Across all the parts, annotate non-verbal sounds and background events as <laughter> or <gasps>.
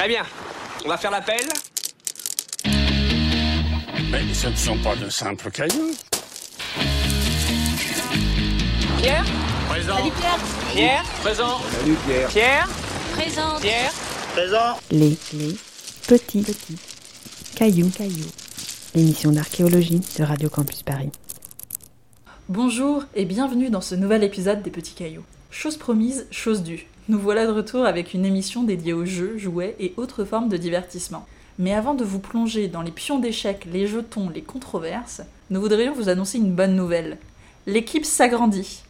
Très bien. On va faire l'appel. Mais ce ne sont pas de simples cailloux. Pierre Présent. Pierre Présent. Pierre Présente. Pierre Présent. Les, les petits, petits cailloux, cailloux. L'émission d'archéologie de Radio Campus Paris. Bonjour et bienvenue dans ce nouvel épisode des Petits Cailloux. Chose promise, chose due. Nous voilà de retour avec une émission dédiée aux jeux, jouets et autres formes de divertissement. Mais avant de vous plonger dans les pions d'échecs, les jetons, les controverses, nous voudrions vous annoncer une bonne nouvelle. L'équipe s'agrandit.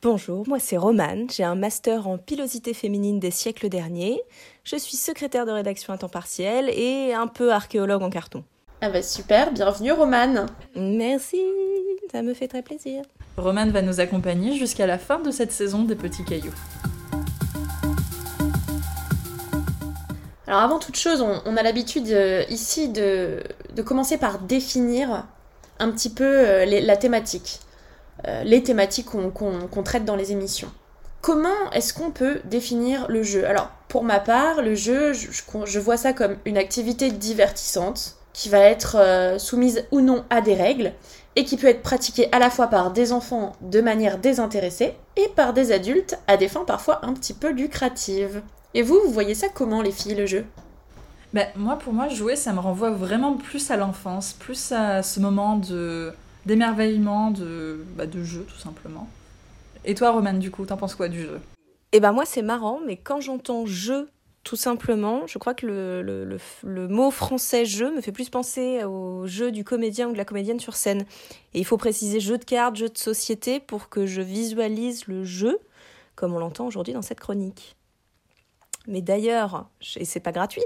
Bonjour, moi c'est Romane, j'ai un master en pilosité féminine des siècles derniers, je suis secrétaire de rédaction à temps partiel et un peu archéologue en carton. Ah bah super, bienvenue Romane. Merci, ça me fait très plaisir. Romane va nous accompagner jusqu'à la fin de cette saison des Petits Cailloux. Alors avant toute chose, on, a l'habitude euh, ici de, de commencer par définir un petit peu euh, la thématique, euh, les thématiques qu'on traite dans les émissions. Comment est-ce qu'on peut définir le jeu? Alors pour ma part, le jeu, je, vois ça comme une activité divertissante qui va être soumise ou non à des règles et qui peut être pratiquée à la fois par des enfants de manière désintéressée et par des adultes à des fins parfois un petit peu lucratives. Et vous, vous voyez ça comment les filles, le jeu? Bah, moi, pour moi, jouer, ça me renvoie vraiment plus à l'enfance, plus à ce moment de d'émerveillement, de, bah, de jeu, tout simplement. Et toi, Romane, du coup, t'en penses quoi du jeu? Et ben moi c'est marrant, mais quand j'entends jeu, tout simplement, je crois que le, mot français jeu me fait plus penser au jeu du comédien ou de la comédienne sur scène. Et il faut préciser jeu de cartes, jeu de société pour que je visualise le jeu comme on l'entend aujourd'hui dans cette chronique. Mais d'ailleurs, et c'est pas gratuit,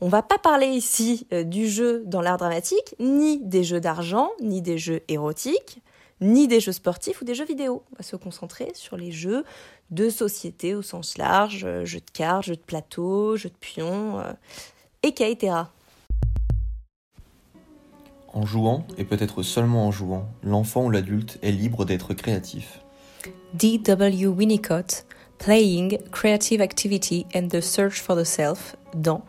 on va pas parler ici euh, du jeu dans l'art dramatique, ni des jeux d'argent, ni des jeux érotiques, ni des jeux sportifs ou des jeux vidéo. On va se concentrer sur les jeux de société au sens large, euh, jeux de cartes, jeux de plateau, jeux de pions, euh, et etc. En jouant, et peut-être seulement en jouant, l'enfant ou l'adulte est libre d'être créatif. D.W. Winnicott, Playing, Creative Activity and the Search for the Self, dans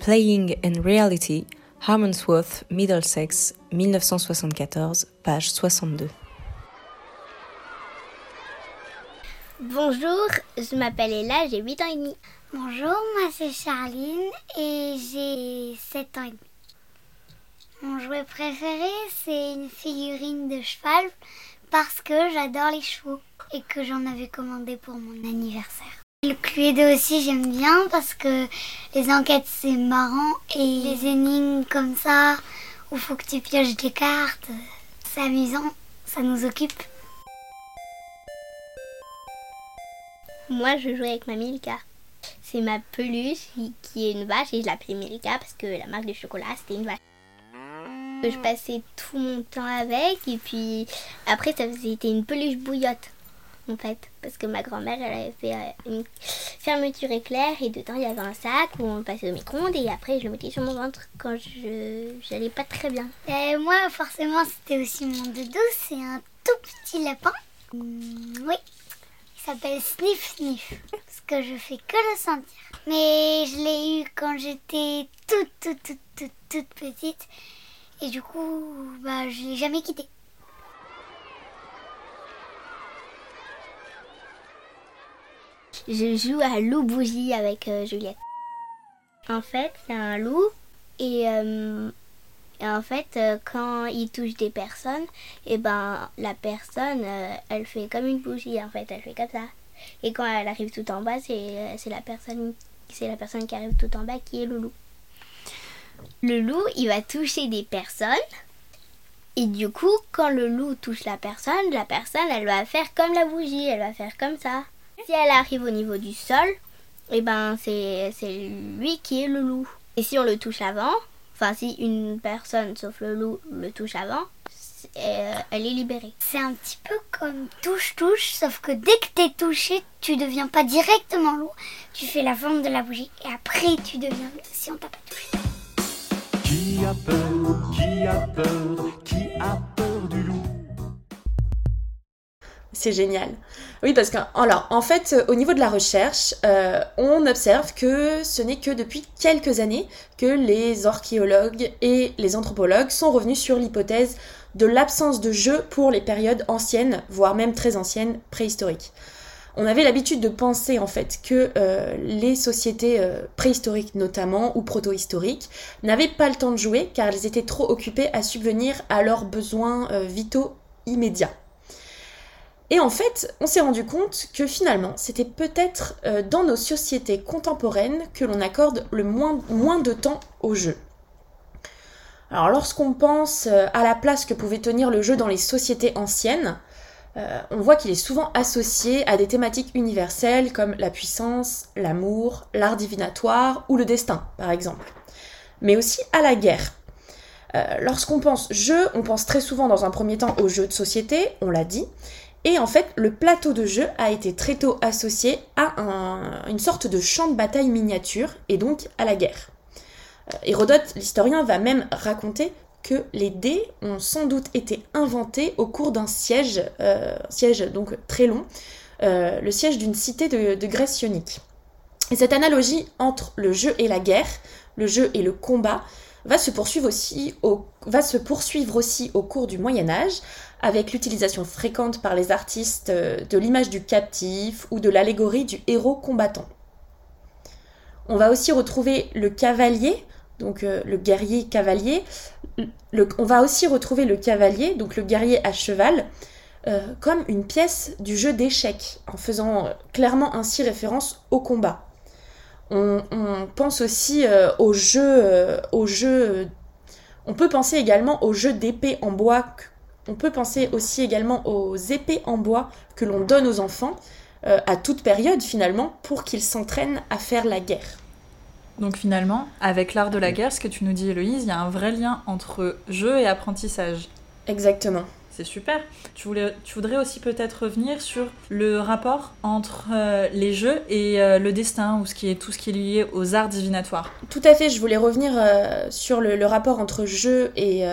Playing and Reality, Harmonsworth, Middlesex, 1974, page 62. Bonjour, je m'appelle Ella, j'ai 8 ans et demi. Bonjour, moi c'est Charline et j'ai 7 ans et demi. Mon jouet préféré, c'est une figurine de cheval parce que j'adore les chevaux et que j'en avais commandé pour mon anniversaire. Le Cluedo aussi, j'aime bien parce que les enquêtes, c'est marrant et les énigmes comme ça, où faut que tu pioches des cartes, c'est amusant, ça nous occupe. Moi, je joue avec ma Milka. C'est ma peluche qui- est une vache et je l'appelais Milka parce que la marque de chocolat, c'était une vache. Je passais tout mon temps avec et puis après, ça c'était une peluche bouillotte en fait. Parce que ma grand-mère, elle avait fait euh, une fermeture éclair et dedans, il y avait un sac où on passait au micro-ondes et après, je le mettais sur mon ventre quand je j'allais pas très bien. Et moi, forcément, c'était aussi mon doudou. C'est un tout petit lapin. Hum, oui, s'appelle Sniff Sniff. Parce que je fais que le sentir. Mais je l'ai eu quand j'étais toute, toute, toute, toute, toute petite. Et du coup, bah, je l'ai jamais quitté. Je joue à loup bougie avec euh, Juliette. En fait, c'est un loup et, euh, et en fait, euh, quand il touche des personnes, et ben la personne, euh, elle fait comme une bougie en fait, elle fait comme ça. Et quand elle arrive tout en bas, c'est euh, c'est la personne c'est la personne qui arrive tout en bas qui est le loup. Le loup, il va toucher des personnes. Et du coup, quand le loup touche la personne, la personne, elle va faire comme la bougie, elle va faire comme ça. Si elle arrive au niveau du sol, et ben c'est c'est lui qui est le loup. Et si on le touche avant, enfin si une personne sauf le loup le touche avant, euh, elle est libérée. C'est un petit peu comme touche-touche, sauf que dès que t'es touché, tu deviens pas directement loup. Tu fais la forme de la bougie et après tu deviens loup si on t'a pas touché. Qui a peur Qui a peur Qui a peur du loup? C'est génial. Oui, parce que, alors, en fait, euh, au niveau de la recherche, euh, on observe que ce n'est que depuis quelques années que les archéologues et les anthropologues sont revenus sur l'hypothèse de l'absence de jeu pour les périodes anciennes, voire même très anciennes, préhistoriques. On avait l'habitude de penser en fait que euh, les sociétés préhistoriques notamment ou proto-historiques n'avaient pas le temps de jouer car elles étaient trop occupées à subvenir à leurs besoins vitaux immédiats. Et en fait, on s'est rendu compte que finalement, c'était peut-être dans nos sociétés contemporaines que l'on accorde le moins, de temps au jeu. Alors lorsqu'on pense à la place que pouvait tenir le jeu dans les sociétés anciennes, euh, on voit qu'il est souvent associé à des thématiques universelles comme la puissance, l'amour, l'art divinatoire ou le destin, par exemple. Mais aussi à la guerre. Euh, lorsqu'on pense jeu, on pense très souvent dans un premier temps aux jeux de société, on l'a dit, et en fait, le plateau de jeu a été très tôt associé à une sorte de champ de bataille miniature, et donc à la guerre. Euh, Hérodote, l'historien, va même raconter que les dés ont sans doute été inventés au cours d'un siège, euh, siège donc très long, euh, le siège d'une cité de, Grèce ionique. Et cette analogie entre le jeu et la guerre, le jeu et le combat, va se poursuivre aussi au, va se poursuivre aussi au cours du Moyen Âge, avec l'utilisation fréquente par les artistes euh, de l'image du captif ou de l'allégorie du héros combattant. On va aussi retrouver le cavalier, donc le guerrier cavalier, on va aussi retrouver le cavalier, donc le guerrier à cheval, euh, comme une pièce du jeu d'échecs, en faisant euh, clairement ainsi référence au combat. On, pense aussi euh, au jeu. On peut penser également au jeu d'épée en bois. On peut penser aussi également aux épées en bois que l'on donne aux enfants à toute période finalement pour qu'ils s'entraînent à faire la guerre. Donc finalement, avec l'art de la guerre, ce que tu nous dis Héloïse, il y a un vrai lien entre jeu et apprentissage. Exactement. C'est super. Tu, voulais, tu voudrais aussi peut-être revenir sur le rapport entre euh, les jeux et euh, le destin, ou ce qui est, tout ce qui est lié aux arts divinatoires. Tout à fait, je voulais revenir euh, sur le, rapport entre jeu et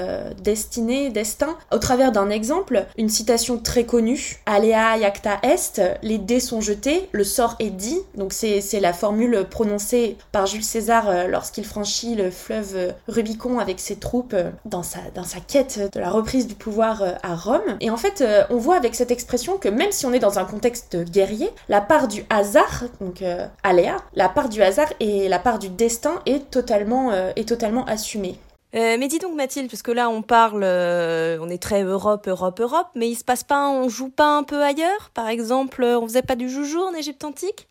destinée, destin, au travers d'un exemple, une citation très connue. Alea iacta est, les dés sont jetés, le sort est dit. Donc c'est la formule prononcée par Jules César lorsqu'il franchit le fleuve Rubicon avec ses troupes dans, sa, dans sa quête de la reprise du pouvoir à Rome. Et en fait, euh, on voit avec cette expression que même si on est dans un contexte guerrier, la part du hasard, donc euh, aléa, la part du hasard et la part du destin est totalement, euh, est totalement assumée. mais dis donc Mathilde, parce que là on parle, on est très Europe, Europe, Europe, mais il se passe pas, on joue pas un peu ailleurs? Par exemple, on faisait pas du joujou en Égypte antique?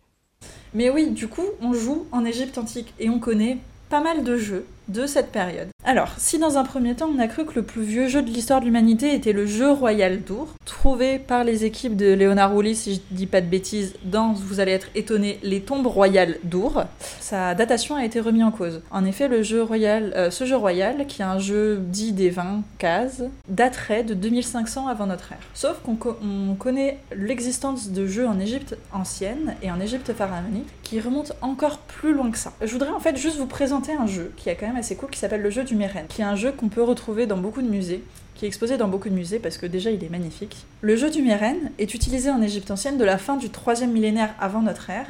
Mais oui, du coup, on joue en Égypte antique et on connaît pas mal de jeux de cette période. Alors, si dans un premier temps on a cru que le plus vieux jeu de l'histoire de l'humanité était le jeu royal d'Our, trouvé par les équipes de Léonard Rouly, si je dis pas de bêtises, dans, vous allez être étonné, les tombes royales d'Our, sa datation a été remise en cause. En effet, euh, ce jeu royal, qui est un jeu dit des 20 cases, daterait de 2500 avant notre ère. Sauf qu'on connaît l'existence de jeux en Égypte ancienne et en Égypte pharaonique qui remontent encore plus loin que ça. Je voudrais en fait juste vous présenter un jeu qui a quand même assez cool qui s'appelle le jeu qui est un jeu qu'on peut retrouver dans beaucoup de musées, qui est exposé dans beaucoup de musées parce que déjà il est magnifique. Le jeu du Meren est utilisé en Égypte ancienne de la fin du 3 millénaire avant notre ère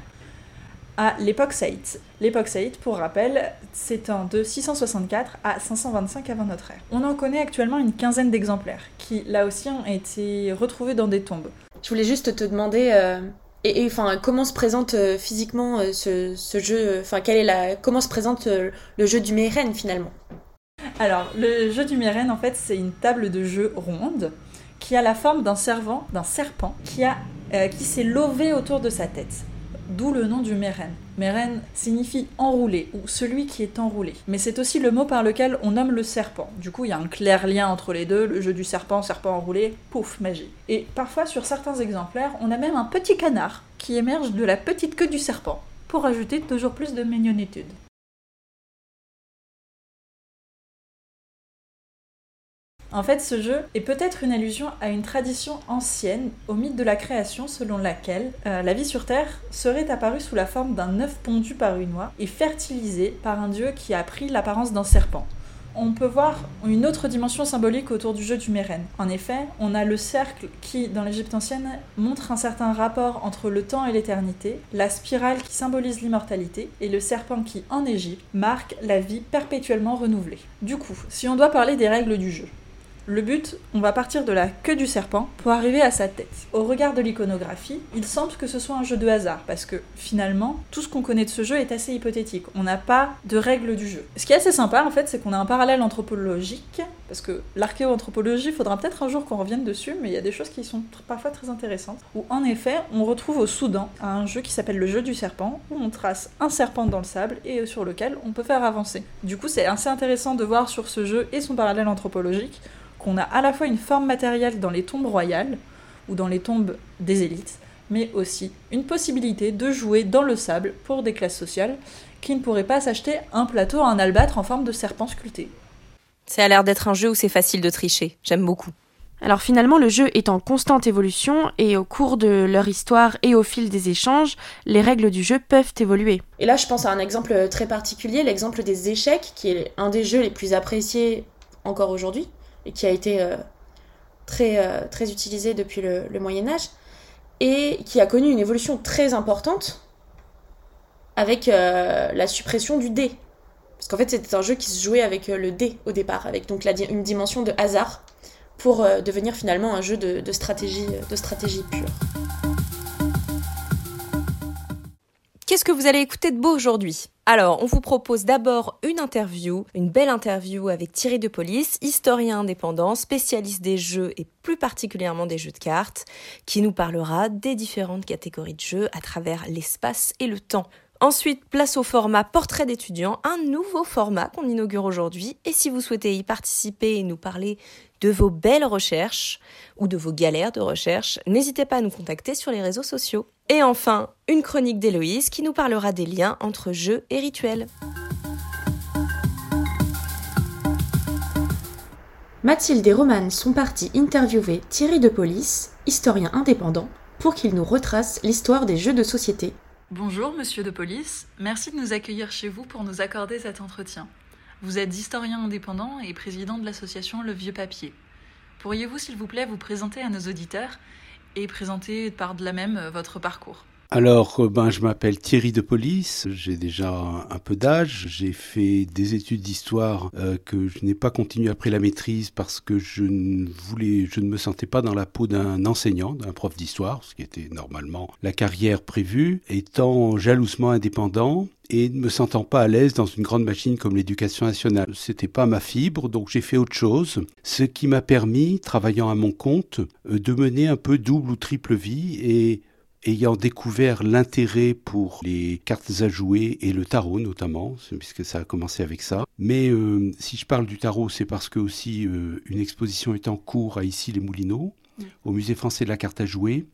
à l'époque Saïd. L'époque Saïd, pour rappel, s'étend de 664 à 525 avant notre ère. On en connaît actuellement une quinzaine d'exemplaires, qui là aussi ont été retrouvés dans des tombes. Je voulais juste te demander, euh, et, enfin, comment se présente euh, physiquement euh, ce, jeu Enfin, est la comment se présente le jeu du Meren finalement? Alors, le jeu du Meren, en fait, c'est une table de jeu ronde qui a la forme d'un servant, d'un serpent, qui qui s'est lové autour de sa tête d'où le nom du Meren. Meren signifie enroulé ou celui qui est enroulé. Mais c'est aussi le mot par lequel on nomme le serpent. Du coup, il y a un clair lien entre les deux, le jeu du serpent, serpent enroulé, pouf, magie. Et parfois, sur certains exemplaires, on a même un petit canard qui émerge de la petite queue du serpent, pour ajouter toujours plus de mignonitude. En fait, ce jeu est peut-être une allusion à une tradition ancienne, au mythe de la création selon laquelle euh, la vie sur Terre serait apparue sous la forme d'un œuf pondu par une oie et fertilisé par un dieu qui a pris l'apparence d'un serpent. on peut voir une autre dimension symbolique autour du jeu du Meren. En effet, on a le cercle qui, dans l'Égypte ancienne, montre un certain rapport entre le temps et l'éternité, la spirale qui symbolise l'immortalité, et le serpent qui, en Égypte, marque la vie perpétuellement renouvelée. Du coup, si on doit parler des règles du jeu, le but, on va partir de la queue du serpent pour arriver à sa tête. Au regard de l'iconographie, il semble que ce soit un jeu de hasard, parce que finalement, tout ce qu'on connaît de ce jeu est assez hypothétique. On n'a pas de règles du jeu. Ce qui est assez sympa, en fait, c'est qu'on a un parallèle anthropologique, parce que l'archéoanthropologie, faudra peut-être un jour qu'on revienne dessus, mais il y a des choses qui sont parfois très intéressantes. Où en effet, on retrouve au Soudan un jeu qui s'appelle le jeu du serpent, où on trace un serpent dans le sable et sur lequel on peut faire avancer. Du coup, c'est assez intéressant de voir sur ce jeu et son parallèle anthropologique qu'on a à la fois une forme matérielle dans les tombes royales ou dans les tombes des élites, mais aussi une possibilité de jouer dans le sable pour des classes sociales qui ne pourraient pas s'acheter un plateau à un albâtre en forme de serpent sculpté. Ça a l'air d'être un jeu où c'est facile de tricher. J'aime beaucoup. Alors finalement, le jeu est en constante évolution et au cours de leur histoire et au fil des échanges, les règles du jeu peuvent évoluer. Et là, je pense à un exemple très particulier, l'exemple des échecs, qui est un des jeux les plus appréciés encore aujourd'hui, qui a été euh, très, euh, très utilisé depuis le, Moyen Âge, et qui a connu une évolution très importante avec euh, la suppression du dé. Parce qu'en fait, c'était un jeu qui se jouait avec le dé au départ, avec donc une dimension de hasard, pour devenir finalement un jeu de, stratégie, de stratégie pure. Qu'est-ce que vous allez écouter de beau aujourd'hui? Alors, on vous propose d'abord une interview, une belle interview avec Thierry de Police, historien indépendant, spécialiste des jeux et plus particulièrement des jeux de cartes, qui nous parlera des différentes catégories de jeux à travers l'espace et le temps. Ensuite, place au format portrait d'étudiant, un nouveau format qu'on inaugure aujourd'hui. Et si vous souhaitez y participer et nous parler de vos belles recherches ou de vos galères de recherche, n'hésitez pas à nous contacter sur les réseaux sociaux. Et enfin, une chronique d'Héloïse qui nous parlera des liens entre jeux et rituels. Mathilde et Romane sont partis interviewer Thierry de Police, historien indépendant, pour qu'il nous retrace l'histoire des jeux de société Bonjour, monsieur de police. Merci de nous accueillir chez vous pour nous accorder cet entretien. Vous êtes historien indépendant et président de l'association Le Vieux Papier. Pourriez-vous, s'il vous plaît, vous présenter à nos auditeurs et présenter par de la même votre parcours? Alors, euh, ben, je m'appelle Thierry de Police, j'ai déjà un peu d'âge, j'ai fait des études d'histoire euh, que je n'ai pas continué après la maîtrise parce que je ne voulais, je ne me sentais pas dans la peau d'un enseignant, d'un prof d'histoire, ce qui était normalement la carrière prévue, étant jalousement indépendant, et ne me sentant pas à l'aise dans une grande machine comme l'éducation nationale. C'était pas ma fibre, donc j'ai fait autre chose, ce qui m'a permis, travaillant à mon compte, euh, de mener un peu double ou triple vie et ayant découvert l'intérêt pour les cartes à jouer et le tarot notamment, puisque ça a commencé avec ça. Mais euh, si je parle du tarot, c'est parce que aussi euh, une exposition est en cours à ici les Moulineaux, mm. au Musée français de la carte à jouer,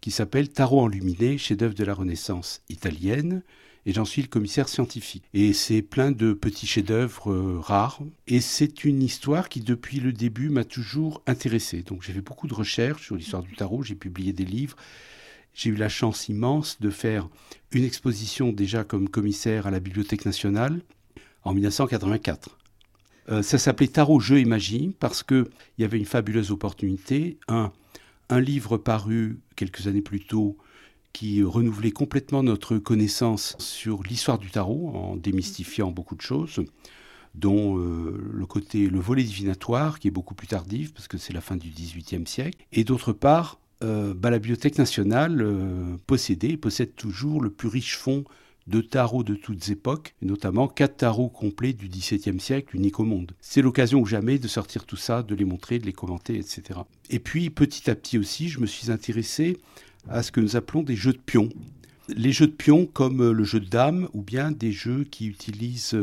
qui s'appelle Tarot enluminé, chef-d'œuvre de la Renaissance italienne. Et j'en suis le commissaire scientifique. Et c'est plein de petits chefs-d'œuvre euh, rares. Et c'est une histoire qui, depuis le début, m'a toujours intéressé. Donc j'ai fait beaucoup de recherches sur l'histoire du tarot, j'ai publié des livres j'ai eu la chance immense de faire une exposition déjà comme commissaire à la Bibliothèque nationale en 1984. Euh, ça s'appelait Tarot, Jeux et Magie parce qu'il y avait une fabuleuse opportunité. Un, un livre paru quelques années plus tôt qui renouvelait complètement notre connaissance sur l'histoire du tarot en démystifiant beaucoup de choses dont euh, le côté le volet divinatoire qui est beaucoup plus tardif parce que c'est la fin du XVIIIe siècle et d'autre part euh, bah, la Bibliothèque nationale euh, possédait et possède toujours le plus riche fonds de tarots de toutes époques, notamment quatre tarots complets du XVIIe siècle, uniques au monde. C'est l'occasion ou jamais de sortir tout ça, de les montrer, de les commenter, etc. Et puis petit à petit aussi, je me suis intéressé à ce que nous appelons des jeux de pions. Les jeux de pions comme euh, le jeu de dames ou bien des jeux qui utilisent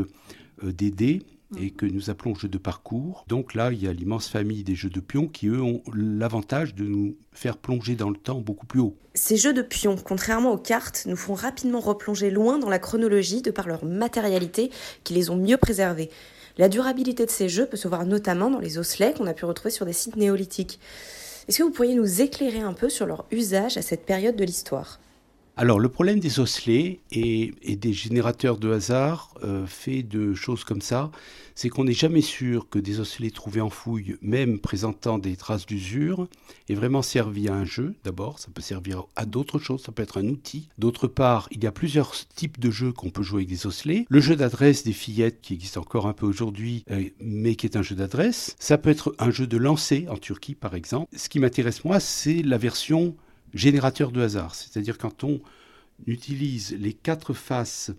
des dés et que nous appelons jeux de parcours. Donc là, il y a l'immense famille des jeux de pions qui, eux, ont l'avantage de nous faire plonger dans le temps beaucoup plus haut. Ces jeux de pions, contrairement aux cartes, nous font rapidement replonger loin dans la chronologie de par leur matérialité qui les ont mieux préservés. La durabilité de ces jeux peut se voir notamment dans les osselets qu'on a pu retrouver sur des sites néolithiques. Est-ce que vous pourriez nous éclairer un peu sur leur usage à cette période de l'histoire? Alors, le problème des osselets et, des générateurs de hasard euh, fait de choses comme ça, c'est qu'on n'est jamais sûr que des osselets trouvés en fouille, même présentant des traces d'usure, aient vraiment servi à un jeu. D'abord, ça peut servir à d'autres choses, ça peut être un outil. D'autre part, il y a plusieurs types de jeux qu'on peut jouer avec des osselets. Le jeu d'adresse des fillettes, qui existe encore un peu aujourd'hui, euh, mais qui est un jeu d'adresse. Ça peut être un jeu de lancer en Turquie, par exemple. Ce qui m'intéresse, moi, c'est la version générateur de hasard. C'est-à-dire quand on utilise les quatre faces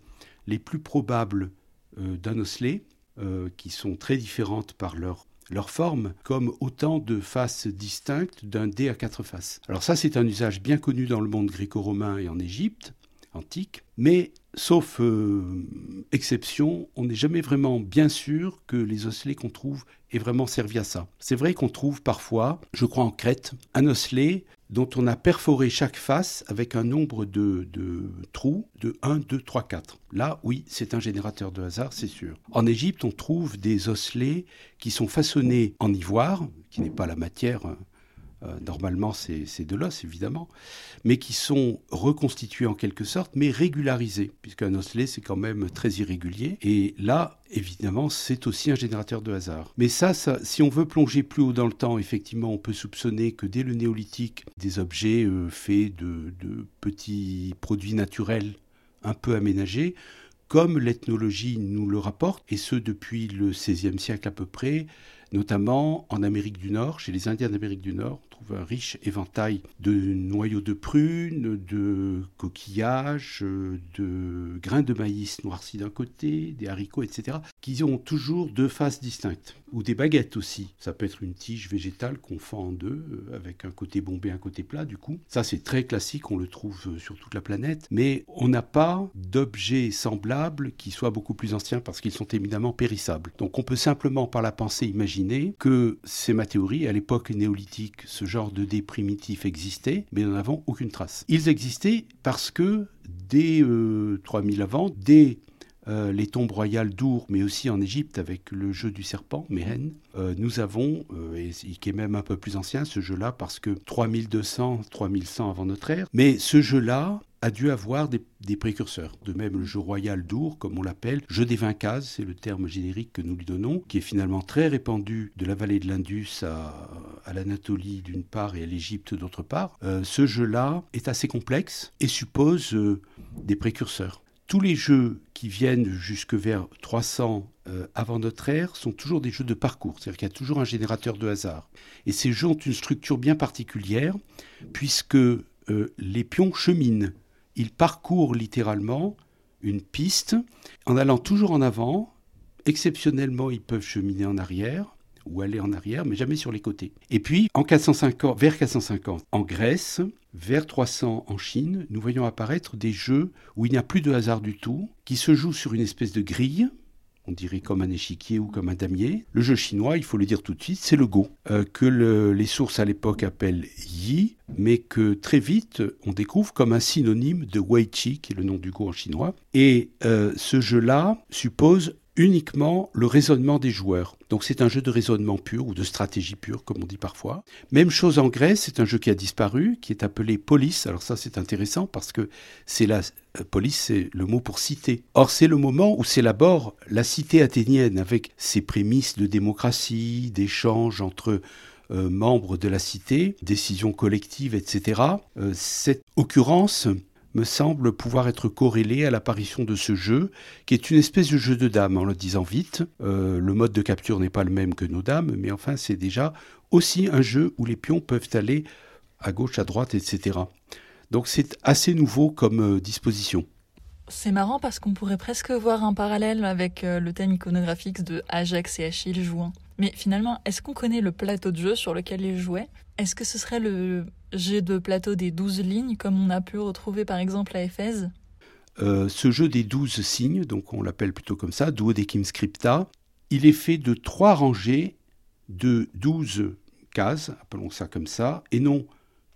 les plus probables euh, d'un osselet, euh, qui sont très différentes par leur, forme, comme autant de faces distinctes d'un dé à quatre faces. Alors ça, c'est un usage bien connu dans le monde gréco-romain et en Égypte antique, mais sauf euh, exception, on n'est jamais vraiment bien sûr que les osselets qu'on trouve aient vraiment servi à ça. C'est vrai qu'on trouve parfois, je crois en Crète, un osselet dont on a perforé chaque face avec un nombre de, de, trous de 1, 2, 3, 4. Là, oui, c'est un générateur de hasard, c'est sûr. En Égypte, on trouve des osselets qui sont façonnés en ivoire, qui n'est pas la matière euh, normalement, c'est de l'os, évidemment, mais qui sont reconstitués en quelque sorte, mais régularisés, puisqu'un osselet, c'est quand même très irrégulier. Et là, évidemment, c'est aussi un générateur de hasard. Mais ça, si on veut plonger plus haut dans le temps, effectivement, on peut soupçonner que dès le néolithique, des objets euh, faits de, de petits produits naturels un peu aménagés, comme l'ethnologie nous le rapporte, et ce depuis le XVIe siècle à peu près, notamment en Amérique du Nord, chez les Indiens d'Amérique du Nord, un riche éventail de noyaux de prunes, de coquillages, de grains de maïs noircis d'un côté, des haricots, etc., qui ont toujours deux faces distinctes. Ou des baguettes aussi. Ça peut être une tige végétale qu'on fend en deux, euh, avec un côté bombé, un côté plat, du coup. Ça, c'est très classique, on le trouve euh, sur toute la planète. Mais on n'a pas d'objets semblables qui soient beaucoup plus anciens parce qu'ils sont éminemment périssables. Donc on peut simplement, par la pensée, imaginer que c'est ma théorie, à l'époque néolithique, ce genre de dés primitifs existait, mais nous n'en avons aucune trace. Ils existaient parce que dès 3000 avant, dès euh, les tombes royales d'Our, mais aussi en Égypte avec le jeu du serpent, Mehen, euh, nous avons, euh, et qui est même un peu plus ancien, ce jeu-là, parce que 3200, 3100 avant notre ère, mais ce jeu-là a dû avoir des, précurseurs. De même, le jeu royal d'Our, comme on l'appelle, jeu des 20 cases, c'est le terme générique que nous lui donnons, qui est finalement très répandu de la vallée de l'Indus à, l'Anatolie d'une part et à l'Égypte d'autre part. ce jeu-là est assez complexe et suppose des précurseurs tous les jeux qui viennent jusque vers 300 euh, avant notre ère sont toujours des jeux de parcours, c'est-à-dire qu'il y a toujours un générateur de hasard. Et ces jeux ont une structure bien particulière, puisque euh, les pions cheminent. Ils parcourent littéralement une piste en allant toujours en avant. Exceptionnellement, ils peuvent cheminer en arrière ou aller en arrière, mais jamais sur les côtés. Et puis, en 450, vers 450, en Grèce, vers 300 en Chine, nous voyons apparaître des jeux où il n'y a plus de hasard du tout, qui se jouent sur une espèce de grille, on dirait comme un échiquier ou comme un damier. Le jeu chinois, il faut le dire tout de suite, c'est le Go, euh, que les sources à l'époque appellent Yi, mais que très vite on découvre comme un synonyme de Wei Chi, qui est le nom du Go en chinois. Et euh, ce jeu-là suppose uniquement le raisonnement des joueurs. Donc c'est un jeu de raisonnement pur ou de stratégie pure, comme on dit parfois. Même chose en Grèce, c'est un jeu qui a disparu, qui est appelé Police. Alors ça c'est intéressant parce que c'est la euh, police, c'est le mot pour cité. Or c'est le moment où s'élabore la cité athénienne avec ses prémices de démocratie, d'échange entre euh, membres de la cité, décisions collectives, etc. Euh, cette occurrence me semble pouvoir être corrélé à l'apparition de ce jeu, qui est une espèce de jeu de dames, en le disant vite. Euh, le mode de capture n'est pas le même que nos dames, mais enfin c'est déjà aussi un jeu où les pions peuvent aller à gauche, à droite, etc. Donc c'est assez nouveau comme euh, disposition. C'est marrant parce qu'on pourrait presque voir un parallèle avec euh, le thème iconographique de Ajax et Achille jouant. Mais finalement, est-ce qu'on connaît le plateau de jeu sur lequel ils jouaient? Est-ce que ce serait le jeu de plateau des 12 lignes, comme on a pu retrouver par exemple à Éphèse? Euh, Ce jeu des 12 signes, donc on l'appelle plutôt comme ça, Duodecim Scripta, il est fait de trois rangées de 12 cases, appelons ça comme ça, et non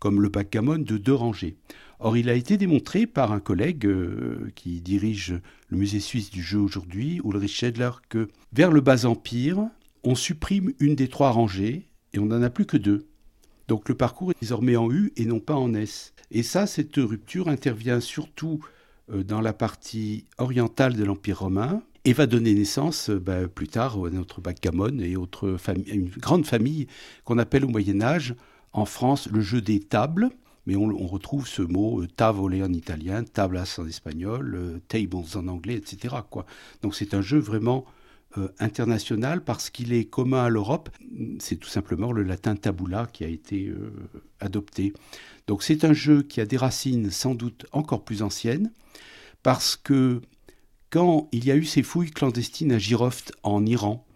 comme le backgammon de deux rangées. Or, il a été démontré par un collègue euh, qui dirige le musée suisse du jeu aujourd'hui, Ulrich Schedler, que vers le bas empire, on supprime une des trois rangées et on n'en a plus que deux. Donc le parcours est désormais en U et non pas en S. Et ça, cette rupture intervient surtout euh, dans la partie orientale de l'Empire romain et va donner naissance euh, ben, plus tard à notre backgammon et autres une grande famille qu'on appelle au Moyen Âge en France le jeu des tables. Mais on, retrouve ce mot euh, tavole en italien, tablas en espagnol, euh, tables en anglais, etc. Donc c'est un jeu vraiment euh, international parce qu'il est commun à l'Europe. C'est tout simplement le latin tabula qui a été adopté. Donc c'est un jeu qui a des racines sans doute encore plus anciennes parce que quand il y a eu ces fouilles clandestines à Giroft en Iran,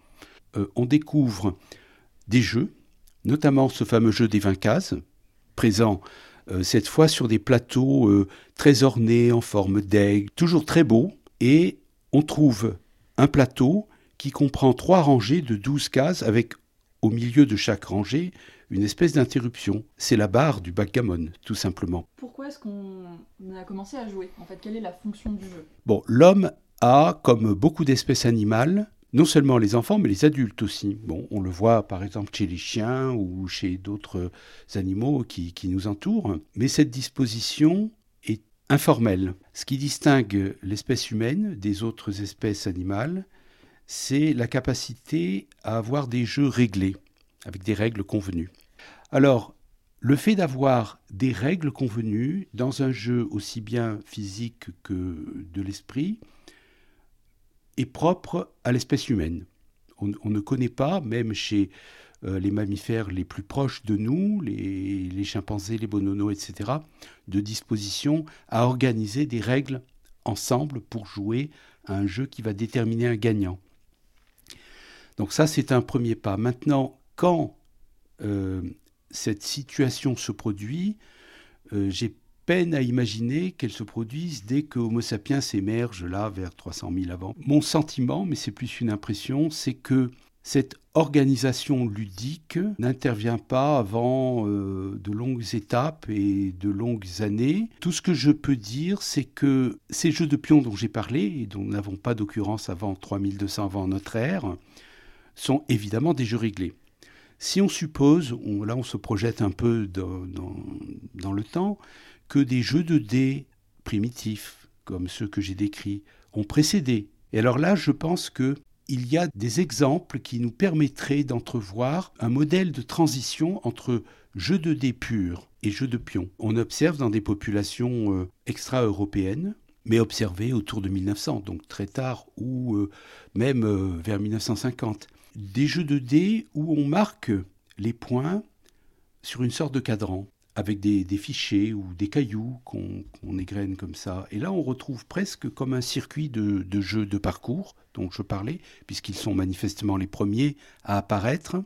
on découvre des jeux, notamment ce fameux jeu des 20 cases, présent cette fois sur des plateaux euh, très ornés en forme d'aigle, toujours très beaux, et on trouve un plateau qui comprend trois rangées de 12 cases avec au milieu de chaque rangée une espèce d'interruption. C'est la barre du backgammon, tout simplement. Pourquoi est-ce qu'on a commencé à jouer? En fait, quelle est la fonction du jeu? Bon, l'homme a, comme beaucoup d'espèces animales, non seulement les enfants, mais les adultes aussi. Bon, on le voit par exemple chez les chiens ou chez d'autres animaux qui, qui nous entourent. Mais cette disposition est informelle. Ce qui distingue l'espèce humaine des autres espèces animales, c'est la capacité à avoir des jeux réglés, avec des règles convenues. Alors, le fait d'avoir des règles convenues dans un jeu aussi bien physique que de l'esprit est propre à l'espèce humaine. On, ne connaît pas, même chez euh, les mammifères les plus proches de nous, les, les chimpanzés, les bonobos, etc., de disposition à organiser des règles ensemble pour jouer à un jeu qui va déterminer un gagnant. Donc ça, c'est un premier pas. Maintenant, quand euh, cette situation se produit, euh, j'ai peine à imaginer qu'elle se produise dès que Homo sapiens émerge là vers 300 000 avant. Mon sentiment, mais c'est plus une impression, c'est que cette organisation ludique n'intervient pas avant euh, de longues étapes et de longues années. Tout ce que je peux dire, c'est que ces jeux de pions dont j'ai parlé, et dont nous n'avons pas d'occurrence avant 3200 avant notre ère, sont évidemment des jeux réglés. Si on suppose, là on se projette un peu dans, le temps, que des jeux de dés primitifs, comme ceux que j'ai décrits, ont précédé. Et alors là, je pense que il y a des exemples qui nous permettraient d'entrevoir un modèle de transition entre jeux de dés purs et jeux de pions. On observe dans des populations euh, extra-européennes, mais observées autour de 1900, donc très tard, ou euh, même euh, vers 1950, des jeux de dés où on marque les points sur une sorte de cadran avec des, des fichiers ou des cailloux qu'on qu égrène comme ça. Et là, on retrouve presque comme un circuit de, de jeux de parcours dont je parlais, puisqu'ils sont manifestement les premiers à apparaître.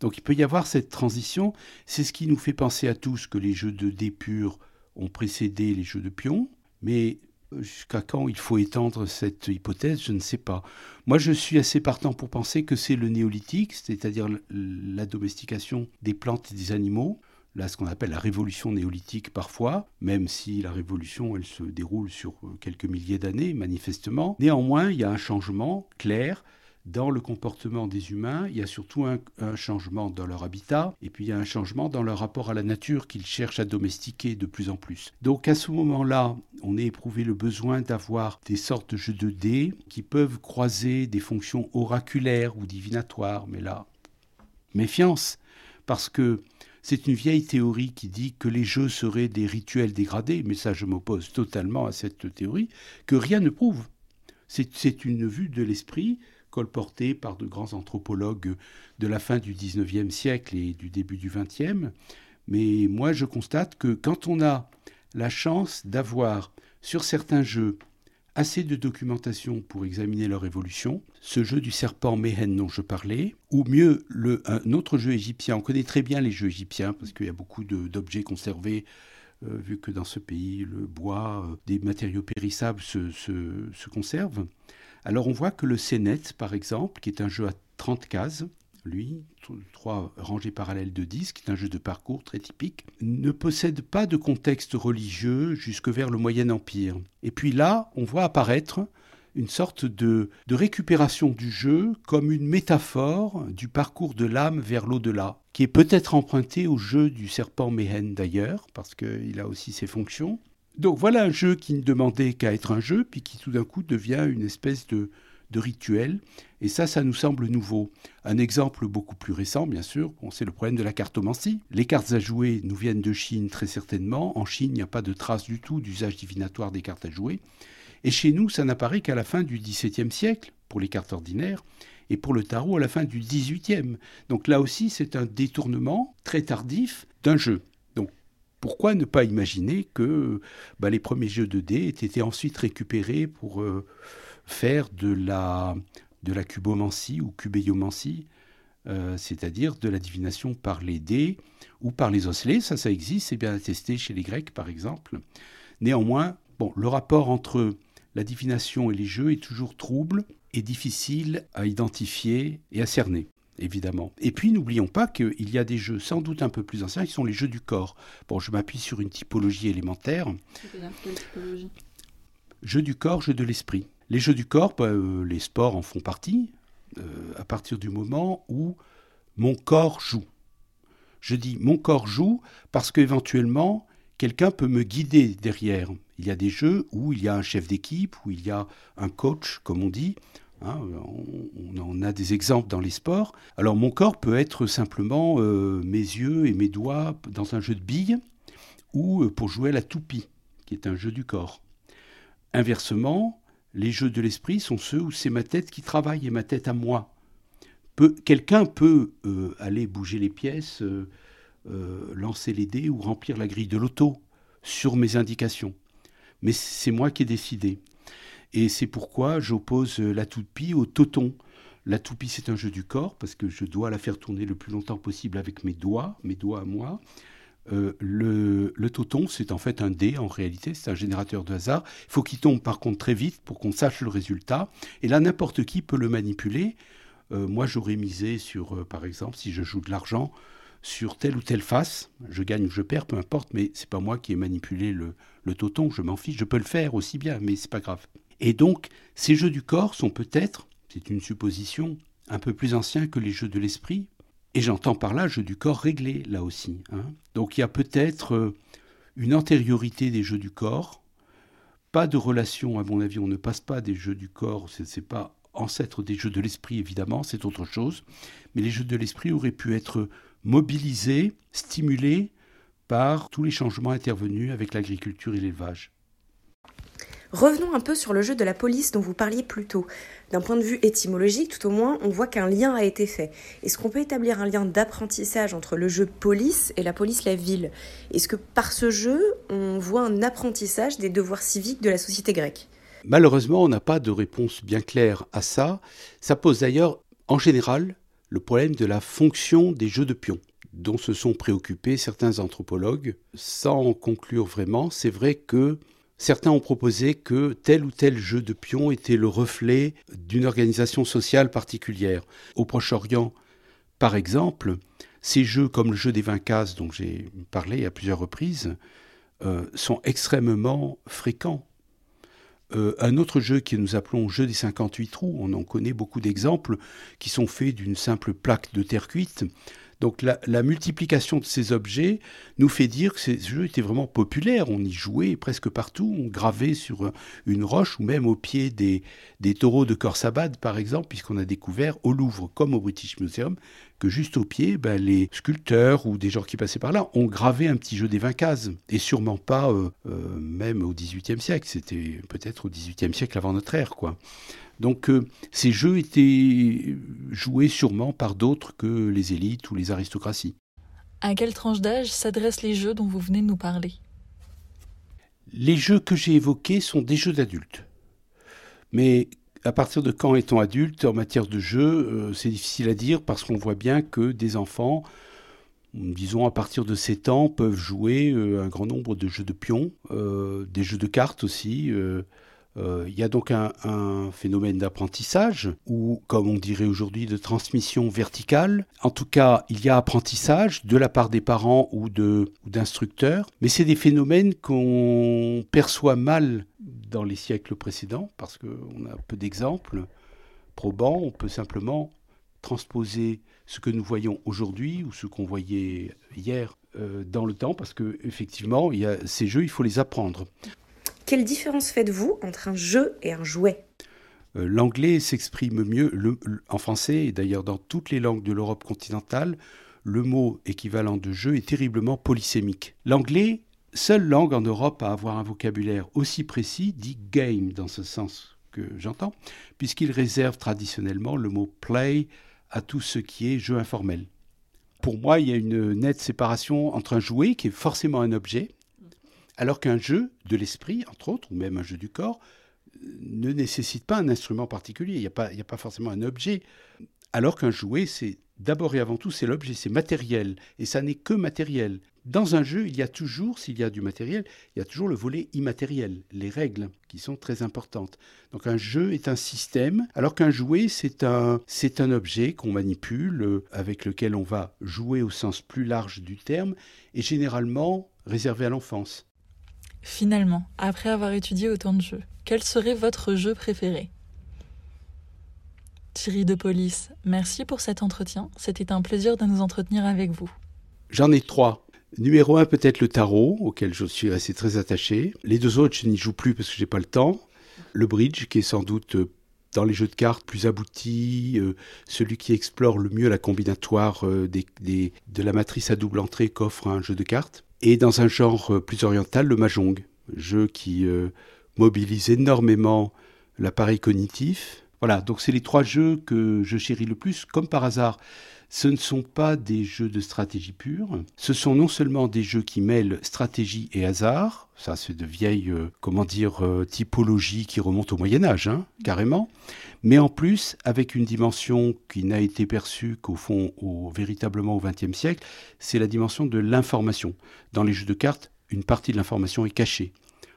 Donc il peut y avoir cette transition. C'est ce qui nous fait penser à tous que les jeux de dés ont précédé les jeux de pions. Mais Jusqu'à quand il faut étendre cette hypothèse, je ne sais pas. Moi, je suis assez partant pour penser que c'est le néolithique, c'est-à-dire la domestication des plantes et des animaux, là ce qu'on appelle la révolution néolithique parfois, même si la révolution, elle se déroule sur quelques milliers d'années, manifestement. Néanmoins, il y a un changement clair dans le comportement des humains, il y a surtout un, un, changement dans leur habitat, et puis il y a un changement dans leur rapport à la nature qu'ils cherchent à domestiquer de plus en plus. Donc à ce moment-là, on a éprouvé le besoin d'avoir des sortes de jeux de dés qui peuvent croiser des fonctions oraculaires ou divinatoires, mais là, méfiance, parce que c'est une vieille théorie qui dit que les jeux seraient des rituels dégradés, mais ça je m'oppose totalement à cette théorie, que rien ne prouve. C'est une vue de l'esprit colporté par de grands anthropologues de la fin du XIXe siècle et du début du XXe. Mais moi, je constate que quand on a la chance d'avoir sur certains jeux assez de documentation pour examiner leur évolution, ce jeu du serpent Mehen dont je parlais, ou mieux un autre jeu égyptien, on connaît très bien les jeux égyptiens parce qu'il y a beaucoup d'objets conservés euh, vu que dans ce pays, le bois, euh, des matériaux périssables se, se, se conservent. Alors on voit que le Sénet, par exemple, qui est un jeu à 30 cases, lui, trois rangées parallèles de 10, qui est un jeu de parcours très typique, ne possède pas de contexte religieux jusque vers le Moyen Empire. Et puis là, on voit apparaître une sorte de, de récupération du jeu comme une métaphore du parcours de l'âme vers l'au-delà, qui est peut-être emprunté au jeu du serpent Méhen d'ailleurs, parce qu'il a aussi ses fonctions. Donc voilà un jeu qui ne demandait qu'à être un jeu, puis qui tout d'un coup devient une espèce de, de rituel. Et ça, ça nous semble nouveau. Un exemple beaucoup plus récent, bien sûr, c'est le problème de la cartomancie. Les cartes à jouer nous viennent de Chine très certainement. En Chine, il n'y a pas de trace du tout d'usage divinatoire des cartes à jouer. Et chez nous, ça n'apparaît qu'à la fin du XVIIe siècle, pour les cartes ordinaires, et pour le tarot à la fin du XVIIIe. Donc là aussi, c'est un détournement très tardif d'un jeu. Donc pourquoi ne pas imaginer que bah, les premiers jeux de dés aient été ensuite récupérés pour euh, faire de la, de la cubomancie ou cubéomancie, euh, c'est-à-dire de la divination par les dés ou par les osselets. Ça, ça existe, c'est bien attesté chez les Grecs, par exemple. Néanmoins, bon, le rapport entre la divination et les jeux est toujours trouble et difficile à identifier et à cerner, évidemment. Et puis, n'oublions pas qu'il y a des jeux sans doute un peu plus anciens qui sont les jeux du corps. Bon, je m'appuie sur une typologie élémentaire. Typologie? Jeu du corps, jeu de l'esprit. Les jeux du corps, euh, les sports en font partie, euh, à partir du moment où mon corps joue. Je dis mon corps joue parce qu'éventuellement, quelqu'un peut me guider derrière. Il y a des jeux où il y a un chef d'équipe, où il y a un coach, comme on dit. Hein, on, en a des exemples dans les sports. Alors mon corps peut être simplement euh, mes yeux et mes doigts dans un jeu de billes ou pour jouer à la toupie, qui est un jeu du corps. Inversement, les jeux de l'esprit sont ceux où c'est ma tête qui travaille et ma tête à moi. Quelqu'un peut euh, aller bouger les pièces, lancer les dés ou remplir la grille de l'auto sur mes indications mais c'est moi qui ai décidé. Et c'est pourquoi j'oppose la toupie au toton. La toupie, c'est un jeu du corps, parce que je dois la faire tourner le plus longtemps possible avec mes doigts, mes doigts à moi. Euh, le, le, toton, c'est en fait un dé, en réalité, c'est un générateur de hasard. Il faut qu'il tombe par contre très vite pour qu'on sache le résultat. Et là, n'importe qui peut le manipuler. Euh, moi, j'aurais misé sur, euh, par exemple, si je joue de l'argent, sur telle ou telle face. Je gagne ou je perds, peu importe, mais c'est pas moi qui ai manipulé le, le toton, je m'en fiche, je peux le faire aussi bien, mais c'est pas grave. Et donc, ces jeux du corps sont peut-être, c'est une supposition, un peu plus anciens que les jeux de l'esprit, et j'entends par là jeux du corps réglés, là aussi. Hein. Donc il y a peut-être euh, une antériorité des jeux du corps, pas de relation, à mon avis, on ne passe pas des jeux du corps, ce n'est pas ancêtre des jeux de l'esprit, évidemment, c'est autre chose, mais les jeux de l'esprit auraient pu être mobilisés, stimulés par tous les changements intervenus avec l'agriculture et l'élevage. Revenons un peu sur le jeu de la police dont vous parliez plus tôt. D'un point de vue étymologique, tout au moins, on voit qu'un lien a été fait. Est-ce qu'on peut établir un lien d'apprentissage entre le jeu police et la police la ville? Est-ce que par ce jeu, on voit un apprentissage des devoirs civiques de la société grecque? Malheureusement, on n'a pas de réponse bien claire à ça. Ça pose d'ailleurs, en général, le problème de la fonction des jeux de pions dont se sont préoccupés certains anthropologues, sans conclure vraiment. C'est vrai que certains ont proposé que tel ou tel jeu de pion était le reflet d'une organisation sociale particulière. Au Proche-Orient, par exemple, ces jeux comme le jeu des 20 cases dont j'ai parlé à plusieurs reprises euh, sont extrêmement fréquents. Euh, un autre jeu que nous appelons jeu des 58 trous, on en connaît beaucoup d'exemples qui sont faits d'une simple plaque de terre cuite donc la, multiplication de ces objets nous fait dire que ces jeux étaient vraiment populaires. On y jouait presque partout, on gravait sur une roche ou même au pied des, taureaux de Corsabad, par exemple, puisqu'on a découvert au Louvre comme au British Museum que juste au pied, ben, les sculpteurs ou des gens qui passaient par là ont gravé un petit jeu des 20 cases. Et sûrement pas euh, euh, même au XVIIIe siècle, c'était peut-être au XVIIIe siècle avant notre ère. quoi. Donc euh, ces jeux étaient joués sûrement par d'autres que les élites ou les aristocraties. À quelle tranche d'âge s'adressent les jeux dont vous venez de nous parler? Les jeux que j'ai évoqués sont des jeux d'adultes. Mais à partir de quand est-on adulte en matière de jeux euh, C'est difficile à dire parce qu'on voit bien que des enfants, disons à partir de 7 ans, peuvent jouer euh, un grand nombre de jeux de pions, des jeux de cartes aussi. Euh, il y a donc un, phénomène d'apprentissage, ou comme on dirait aujourd'hui de transmission verticale. En tout cas, il y a apprentissage de la part des parents ou d'instructeurs, mais c'est des phénomènes qu'on perçoit mal dans les siècles précédents, parce qu'on a peu d'exemples probants. On peut simplement transposer ce que nous voyons aujourd'hui ou ce qu'on voyait hier euh, dans le temps, parce que effectivement, il y a, ces jeux, il faut les apprendre. Quelle différence faites-vous entre un jeu et un jouet? Euh, L'anglais s'exprime mieux en français, et d'ailleurs dans toutes les langues de l'Europe continentale, le mot équivalent de jeu est terriblement polysémique. L'anglais, seule langue en Europe à avoir un vocabulaire aussi précis, dit game dans ce sens que j'entends, puisqu'il réserve traditionnellement le mot play à tout ce qui est jeu informel. Pour moi, il y a une nette séparation entre un jouet, qui est forcément un objet, alors qu'un jeu de l'esprit, entre autres, ou même un jeu du corps, ne nécessite pas un instrument particulier. Il n'y a, pas, forcément un objet. Alors qu'un jouet, c'est d'abord et avant tout, c'est l'objet, c'est matériel. Et ça n'est que matériel. Dans un jeu, il y a toujours, s'il y a du matériel, il y a toujours le volet immatériel, les règles, qui sont très importantes. Donc un jeu est un système, alors qu'un jouet, c'est un, c'est un objet qu'on manipule, euh, avec lequel on va jouer au sens plus large du terme, et généralement réservé à l'enfance. Finalement, après avoir étudié autant de jeux, quel serait votre jeu préféré? Thierry de Police, merci pour cet entretien. C'était un plaisir de nous entretenir avec vous. J'en ai trois. Numéro un, peut-être le tarot, auquel je suis assez très attaché. Les deux autres, je n'y joue plus parce que j'ai pas le temps. Le bridge, qui est sans doute euh, dans les jeux de cartes plus abouti, euh, celui qui explore le mieux la combinatoire euh, de la matrice à double entrée qu'offre un jeu de cartes. Et dans un genre plus oriental, le mahjong, jeu qui mobilise énormément l'appareil cognitif. Voilà, donc c'est les trois jeux que je chéris le plus, comme par hasard. Ce ne sont pas des jeux de stratégie pure, ce sont non seulement des jeux qui mêlent stratégie et hasard, ça c'est de vieilles, euh, comment dire, euh, typologies qui remontent au Moyen Âge, hein, carrément, mais en plus avec une dimension qui n'a été perçue qu'au fond, véritablement au XXe siècle, c'est la dimension de l'information. Dans les jeux de cartes, une partie de l'information est cachée.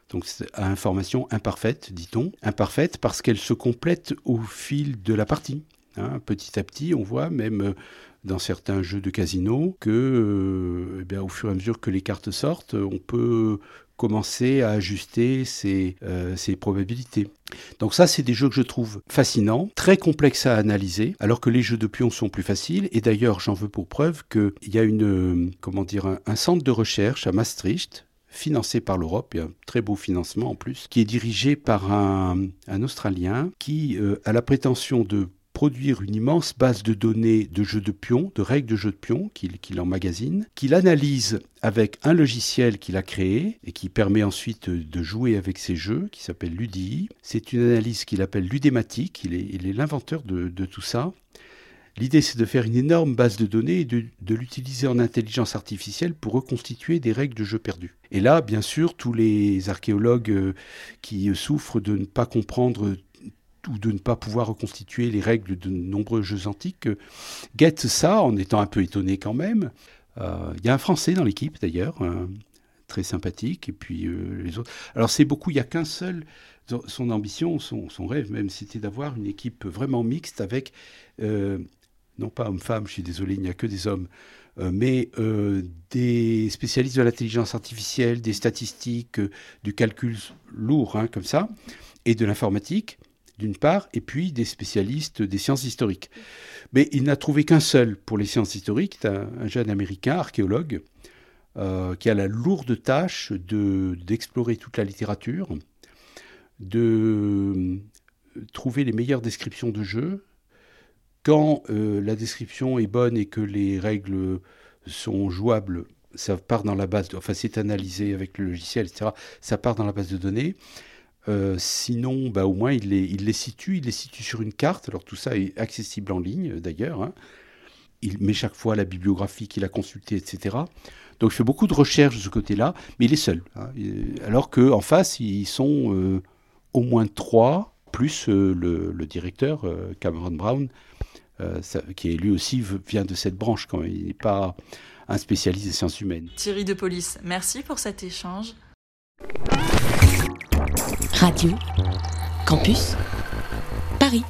Donc à information imparfaite, dit-on, imparfaite parce qu'elle se complète au fil de la partie. Hein, petit à petit, on voit même euh, dans certains jeux de casino que, euh, eh bien, au fur et à mesure que les cartes sortent, on peut commencer à ajuster ses, euh, probabilités. Donc ça, c'est des jeux que je trouve fascinants, très complexes à analyser, alors que les jeux de pions sont plus faciles. Et d'ailleurs, j'en veux pour preuve qu'il y a une, comment dire, un, centre de recherche à Maastricht financé par l'Europe, et un très beau financement en plus, qui est dirigé par un, Australien qui a la prétention de produire une immense base de données de jeux de pions, de règles de jeux de pions qu'il emmagasine, qu'il analyse avec un logiciel qu'il a créé et qui permet ensuite de jouer avec ces jeux, qui s'appelle Ludi. C'est une analyse qu'il appelle ludématique, il est l'inventeur de, tout ça. L'idée, c'est de faire une énorme base de données et de, l'utiliser en intelligence artificielle pour reconstituer des règles de jeu perdus. Et là, bien sûr, tous les archéologues euh, qui souffrent de ne pas comprendre ou de ne pas pouvoir reconstituer les règles de nombreux jeux antiques, euh, guettent ça en étant un peu étonné quand même. Euh, il y a un Français dans l'équipe d'ailleurs, très sympathique, et puis euh, les autres. Alors c'est beaucoup, il n'y a qu'un seul. Son ambition, son, rêve même, c'était d'avoir une équipe vraiment mixte avec, non pas hommes-femmes, je suis désolé, il n'y a que des hommes, mais des spécialistes de l'intelligence artificielle, des statistiques, du calcul lourd, hein, comme ça, et de l'informatique d'une part, et puis des spécialistes des sciences historiques. Mais il n'a trouvé qu'un seul pour les sciences historiques, un, un jeune américain, archéologue, euh, qui a la lourde tâche d'explorer toute la littérature, de euh, trouver les meilleures descriptions de jeux. Quand euh, la description est bonne et que les règles sont jouables, ça part dans la base, enfin c'est analysé avec le logiciel, etc. Ça part dans la base de données. Euh, sinon, bah, au moins, il les, situe, il les situe sur une carte. Alors tout ça est accessible en ligne, d'ailleurs. Hein. Il met chaque fois la bibliographie qu'il a consultée, etc. Donc il fait beaucoup de recherches de ce côté-là, mais il est seul. Hein. Alors qu'en face, ils sont euh, au moins trois, plus euh, le, directeur, Cameron Brown, qui est, lui aussi vient de cette branche quand. Il n'est pas un spécialiste des sciences humaines. Thierry de Police, merci pour cet échange. Radio Campus Paris.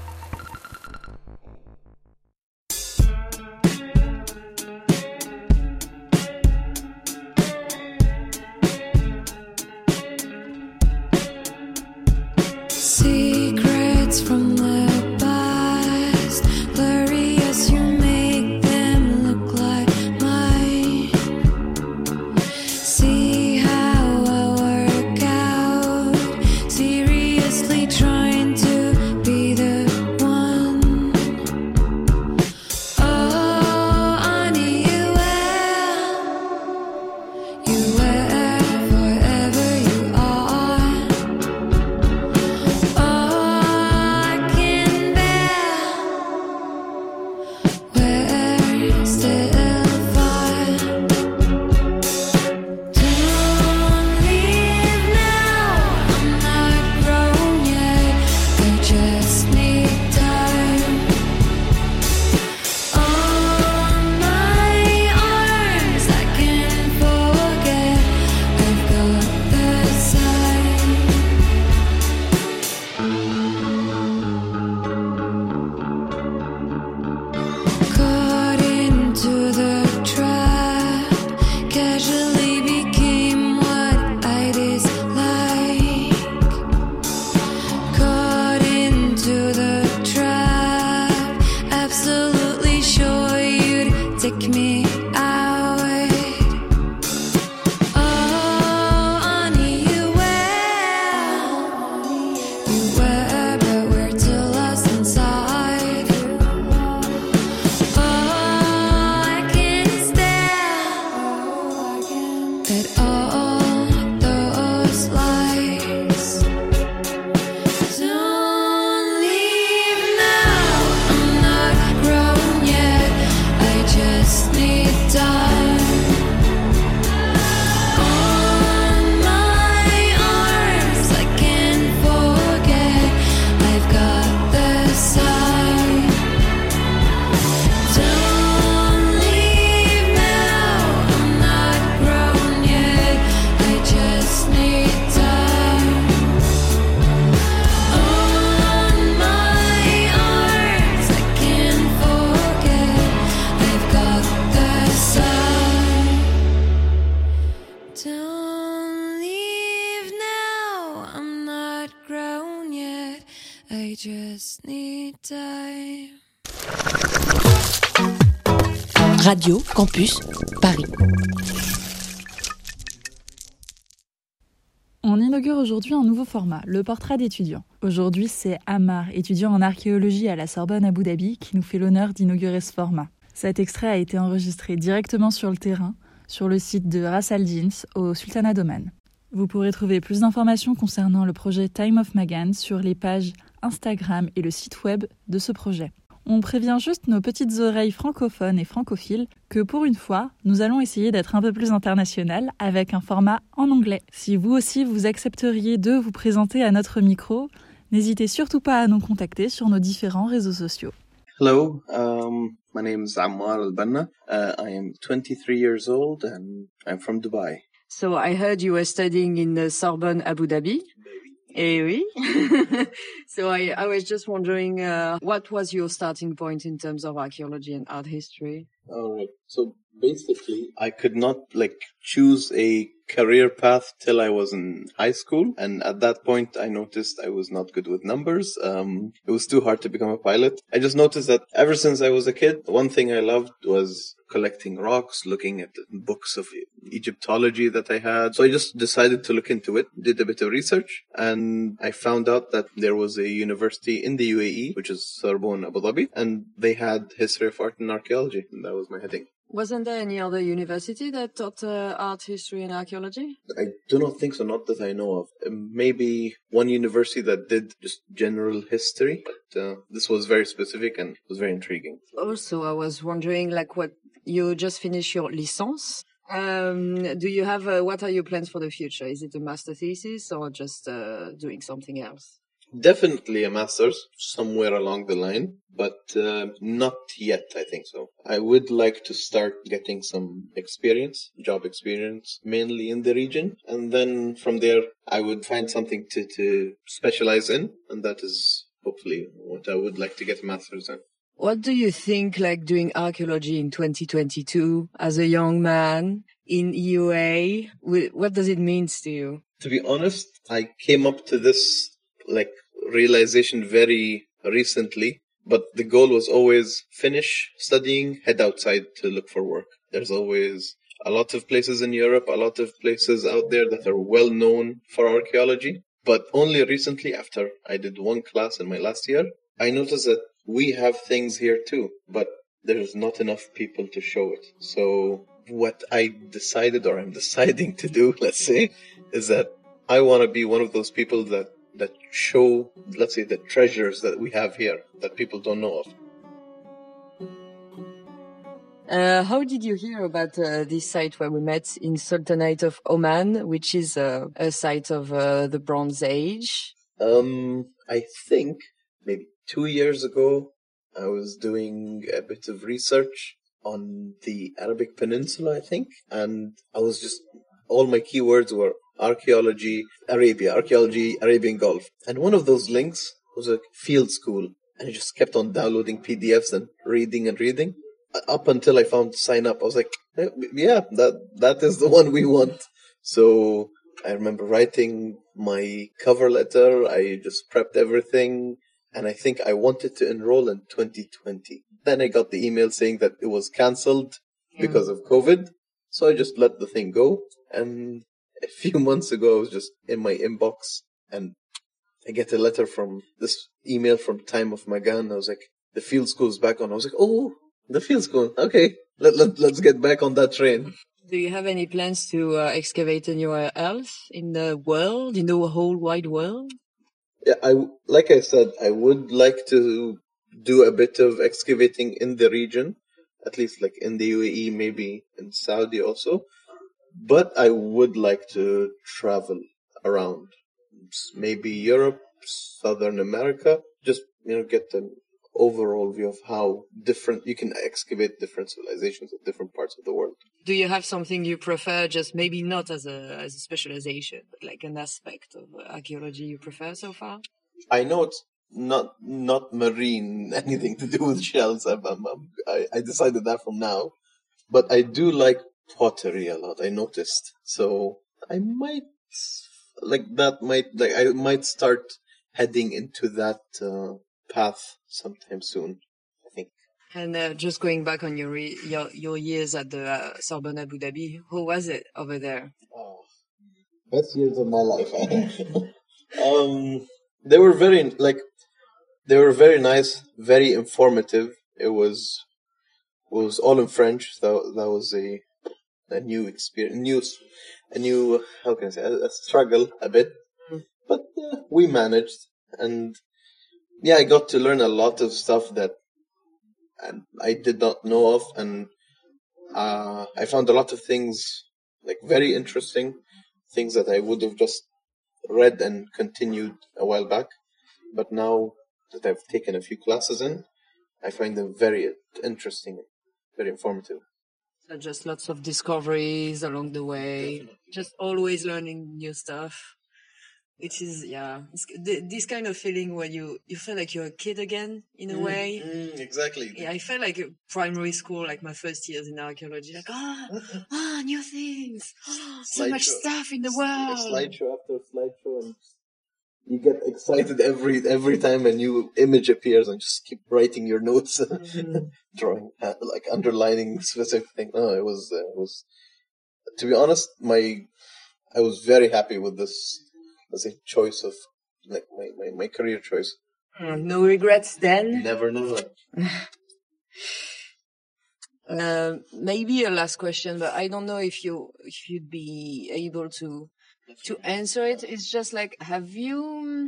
Radio Campus Paris. On inaugure aujourd'hui un nouveau format, le portrait d'étudiant. Aujourd'hui, c'est Amar, étudiant en archéologie à la Sorbonne Abu Dhabi, qui nous fait l'honneur d'inaugurer ce format. Cet extrait a été enregistré directement sur le terrain, sur le site de Ras Al au Sultanat d'Oman. Vous pourrez trouver plus d'informations concernant le projet Time of Magan sur les pages Instagram et le site web de ce projet. On prévient juste nos petites oreilles francophones et francophiles que pour une fois, nous allons essayer d'être un peu plus international avec un format en anglais. Si vous aussi vous accepteriez de vous présenter à notre micro, n'hésitez surtout pas à nous contacter sur nos différents réseaux sociaux. Hello, um, my name is Ammar Al Banna. Uh, I am 23 years old and I'm from Dubai. So I heard you were studying in the Sorbonne Abu Dhabi. Eh oui. <laughs> so I, I was just wondering, uh, what was your starting point in terms of archaeology and art history? All right. So basically, I could not like choose a career path till I was in high school. And at that point, I noticed I was not good with numbers. Um, it was too hard to become a pilot. I just noticed that ever since I was a kid, one thing I loved was collecting rocks, looking at the books of Egyptology that I had. So I just decided to look into it, did a bit of research, and I found out that there was a university in the UAE, which is Sorbonne Abu Dhabi, and they had history of art and archaeology. And that was my heading. Wasn't there any other university that taught uh, art history and archaeology? I do not think so, not that I know of. Um, Maybe one university that did just general history, but uh, this was very specific and was very intriguing. Also, I was wondering, like, what you just finished your licence. Um, do you have uh, what are your plans for the future? Is it a master thesis or just uh, doing something else? Definitely a master's somewhere along the line, but uh, not yet, I think so. I would like to start getting some experience, job experience, mainly in the region. And then from there, I would find something to, to specialize in. And that is hopefully what I would like to get a master's in. What do you think, like doing archaeology in 2022 as a young man in EUA? What does it mean to you? To be honest, I came up to this like realization very recently, but the goal was always finish studying, head outside to look for work. There's always a lot of places in Europe, a lot of places out there that are well known for archaeology. But only recently, after I did one class in my last year, I noticed that we have things here too, but there's not enough people to show it. So what I decided or I'm <laughs> deciding to do, let's say, is that I want to be one of those people that that show, let's say, the treasures that we have here that people don't know of. Uh, how did you hear about uh, this site where we met in Sultanate of Oman, which is uh, a site of uh, the Bronze Age? Um, I think maybe two years ago, I was doing a bit of research on the Arabic Peninsula, I think, and I was just all my keywords were archaeology, Arabia, archaeology, Arabian Gulf, and one of those links was a field school, and I just kept on downloading PDFs and reading and reading up until I found sign up. I was like, "Eh, yeah, that that is the one we want. So I remember writing my cover letter. I just prepped everything, and I think I wanted to enroll in 2020. Then I got the email saying that it was cancelled because of COVID. So I just let the thing go. And <laughs> a few months ago, I was just in my inbox and I get a letter from this email from Time of Magan. I was like, the field school's back on. I was like, oh, the field school. Okay. Let, let, let's get back on that train. Do you have any plans to uh, excavate anywhere else in the world, in the whole wide world? Yeah, I, like I said, I would like to do a bit of excavating in the region, at least like in the UAE, maybe in Saudi also. But I would like to travel around, maybe Europe, Southern America, just, you know, get an overall view of how different you can excavate different civilizations of different parts of the world. Do you have something you prefer, just maybe not as a as a specialization, but like an aspect of archaeology you prefer so far? I know it's not not marine, <laughs> anything to do with shells. I'm, I'm, I'm, I, I decided that from now, but I do like pottery a lot. I noticed, so I might like that. Might like I might start heading into that uh, path sometime soon. I think. And uh, just going back on your, re- your your years at the uh, Sorbonne Abu Dhabi, how was it over there? Oh, best years of my life. <laughs> um, they were very like they were very nice, very informative. It was it was all in French. That that was a a new experience, new a new how can I say a, a struggle a bit, but uh, we managed, and yeah, I got to learn a lot of stuff that and I did not know of, and uh, I found a lot of things like very interesting, things that I would have just read and continued a while back, but now that I've taken a few classes in, I find them very interesting, very informative. Just lots of discoveries along the way, just always learning new stuff. Which is yeah, it's, th- this kind of feeling where you you feel like you're a kid again in a Mm, way. mm, exactly. Yeah, I felt like a primary school, like my first years in archaeology, like ah, <laughs> ah, new things, <gasps> so much Slideshow. stuff in the world. slideshow after slideshow, and you get excited every every time a new image appears, and just keep writing your notes, <laughs> drawing, uh, like underlining <laughs> specific thing. No, it was uh, it was. To be honest, my I was very happy with this. Let's say choice of like my, my, my career choice. Mm, no regrets then. Never, never. <sighs> Uh, maybe a last question, but I don't know if you if you'd be able to to answer it. It's just like, have you mm,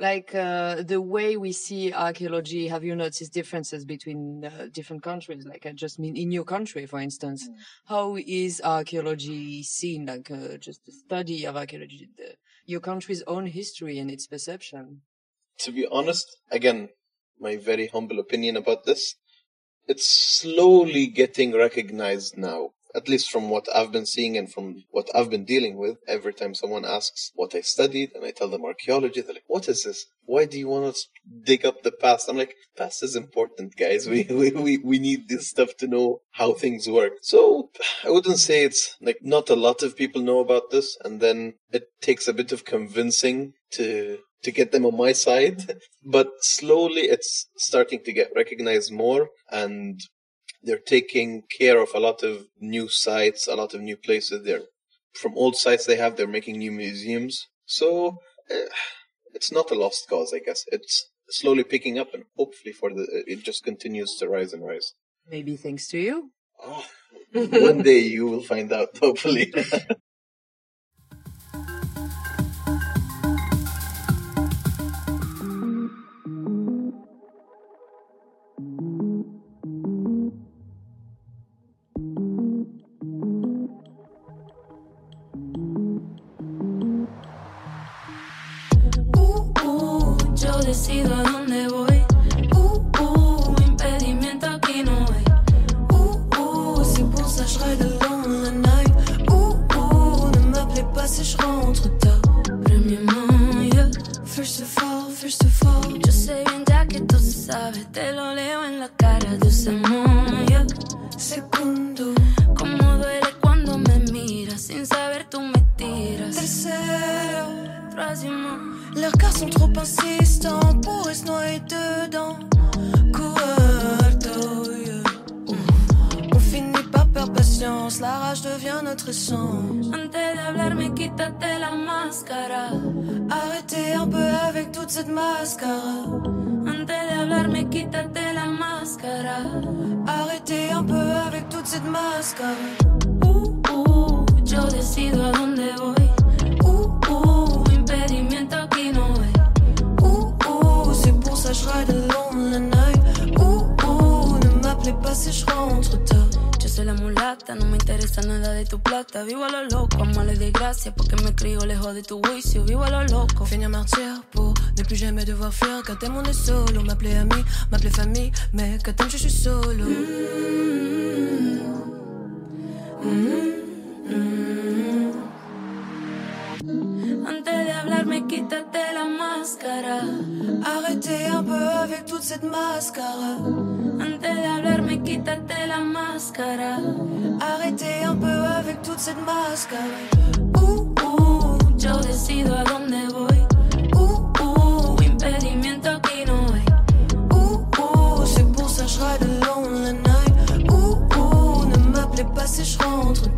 like uh, the way we see archaeology? Have you noticed differences between uh, different countries? Like, I just mean in your country, for instance, how is archaeology seen? Like, uh, just the study of archaeology, the, your country's own history and its perception. to be honest, again, my very humble opinion about this, it's slowly getting recognized now. At least from what I've been seeing and from what I've been dealing with, every time someone asks what I studied and I tell them archaeology, they're like, what is this? Why do you want to dig up the past? I'm like, past is important, guys. <laughs> We, we, we, need this stuff to know how things work. So I wouldn't say it's like not a lot of people know about this. And then it takes a bit of convincing to to get them on my <laughs> side. But slowly it's starting to get recognized more and they're taking care of a lot of new sites, a lot of new places. They're from old sites they have, they're making new museums. So eh, it's not a lost cause, I guess. It's slowly picking up and hopefully for the it just continues to rise and rise. Maybe thanks to you. One day you will find out, <laughs> hopefully. <laughs> decido a dónde voy? Uh, uh, impedimento. Uh, uh, c'est je ride along the night. Uh, uh, ne m'appelez pas si je rentre tard. Premièrement. First of all, first of all, yo sé bien que tú sabes, sont trop insistants pour se noyer dedans. Yeah. On finit par perdre patience, la rage devient notre essence. Antes de hablarme, quítate la máscara. Arrêtez un peu avec toute cette mascara. Antes de hablarme, quítate la máscara. Arrêtez un peu avec toute cette mascara. Uh, uh, yo decido a dónde voy. Ride along the night. Uh, uh, ne m'appelez pas si je rentre tard. Yo soy la mulata, no me interesa nada de tu plata. Vivo a lo loco, amo les desgracias porque me crio lejos de tu juicio. Vivo a lo loco. Finir martyr pour ne plus jamais devoir fuir. Quand t'aimes, on est solo. M'appeler ami, m'appeler famille. Mais quand t'aimes, je suis solo. Antes de hablarme, quítate la máscara. Arrêtez un peu avec toute cette mascara. Antes de hablar, me quítate la máscara. Arrêtez un peu avec toute cette máscara. Uh, uh, yo decido a dónde voy. Uh, uh, impedimento aquí no hay. Uh, uh, c'est pour ça je ride alone la night. Uh, uh, ne m'appelez pas si je rentre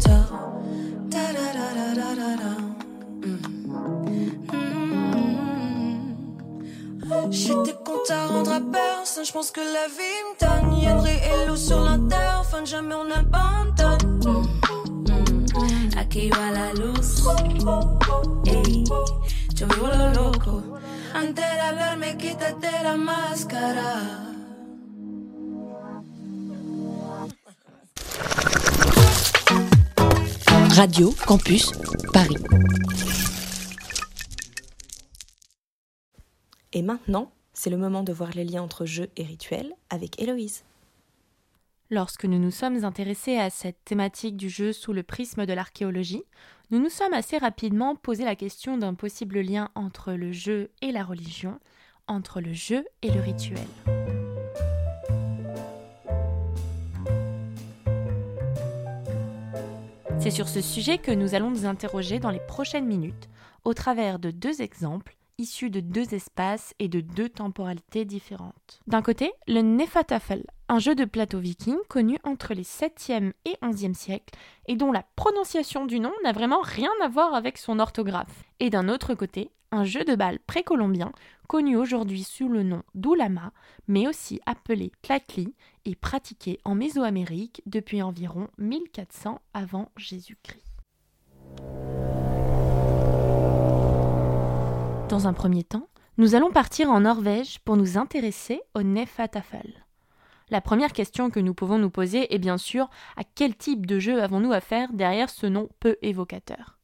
personne. Je pense que la vie me donne. Yenri et loup sur fin jamais on abandonne. Aquí va la luz. Ey, yo vivo lo loco. Antes de hablarme, quítate la máscara. Radio Campus Paris. Maintenant, c'est le moment de voir les liens entre jeu et rituel avec Héloïse. Lorsque nous nous sommes intéressés à cette thématique du jeu sous le prisme de l'archéologie, nous nous sommes assez rapidement posé la question d'un possible lien entre le jeu et la religion, entre le jeu et le rituel. C'est sur ce sujet que nous allons nous interroger dans les prochaines minutes, au travers de deux exemples issus de deux espaces et de deux temporalités différentes. D'un côté, le Nefatafel, un jeu de plateau viking connu entre les 7e et 11e siècles et dont la prononciation du nom n'a vraiment rien à voir avec son orthographe. Et d'un autre côté, un jeu de balle précolombien connu aujourd'hui sous le nom d'Ulama, mais aussi appelé Tlatli et pratiqué en Mésoamérique depuis environ 1400 avant Jésus-Christ. Dans un premier temps, nous allons partir en Norvège pour nous intéresser au Nefatafel. La première question que nous pouvons nous poser est bien sûr à quel type de jeu avons-nous affaire derrière ce nom peu évocateur?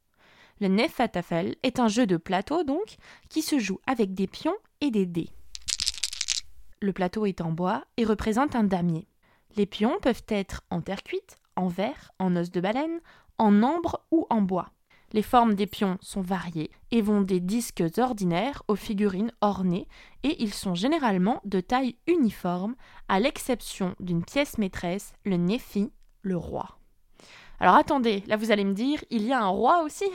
Le Nefatafel est un jeu de plateau donc qui se joue avec des pions et des dés. Le plateau est en bois et représente un damier. Les pions peuvent être en terre cuite, en verre, en os de baleine, en ambre ou en bois. Les formes des pions sont variées et vont des disques ordinaires aux figurines ornées et ils sont généralement de taille uniforme, à l'exception d'une pièce maîtresse, le Néfi, le roi. Alors attendez, là vous allez me dire, il y a un roi aussi?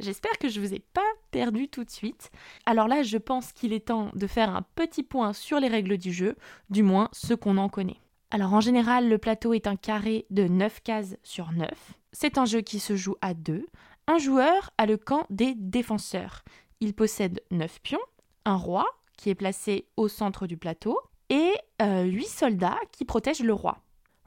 J'espère que je ne vous ai pas perdu tout de suite. Alors là, je pense qu'il est temps de faire un petit point sur les règles du jeu, du moins ce qu'on en connaît. Alors en général, le plateau est un carré de 9 cases sur 9. C'est un jeu qui se joue à deux, un joueur a le camp des défenseurs. Il possède 9 pions, un roi qui est placé au centre du plateau et euh, 8 soldats qui protègent le roi.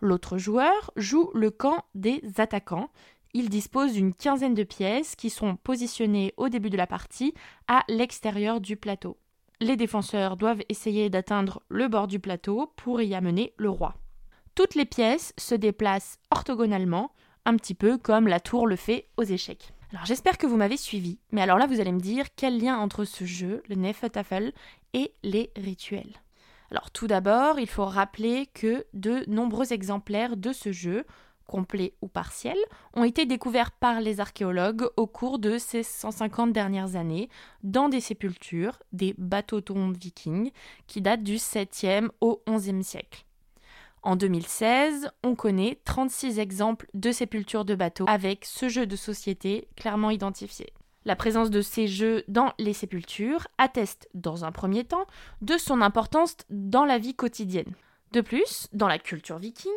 L'autre joueur joue le camp des attaquants. Il dispose d'une quinzaine de pièces qui sont positionnées au début de la partie à l'extérieur du plateau. Les défenseurs doivent essayer d'atteindre le bord du plateau pour y amener le roi. Toutes les pièces se déplacent orthogonalement, un petit peu comme la tour le fait aux échecs. Alors j'espère que vous m'avez suivi, mais alors là vous allez me dire quel lien entre ce jeu, le Nefatafel, et les rituels. Alors tout d'abord, il faut rappeler que de nombreux exemplaires de ce jeu, complets ou partiels, ont été découverts par les archéologues au cours de ces 150 dernières années dans des sépultures, des bateaux-tombes vikings, qui datent du 7e au 11e siècle. En 2016, on connaît 36 exemples de sépultures de bateaux avec ce jeu de société clairement identifié. La présence de ces jeux dans les sépultures atteste, dans un premier temps, de son importance dans la vie quotidienne. De plus, dans la culture viking,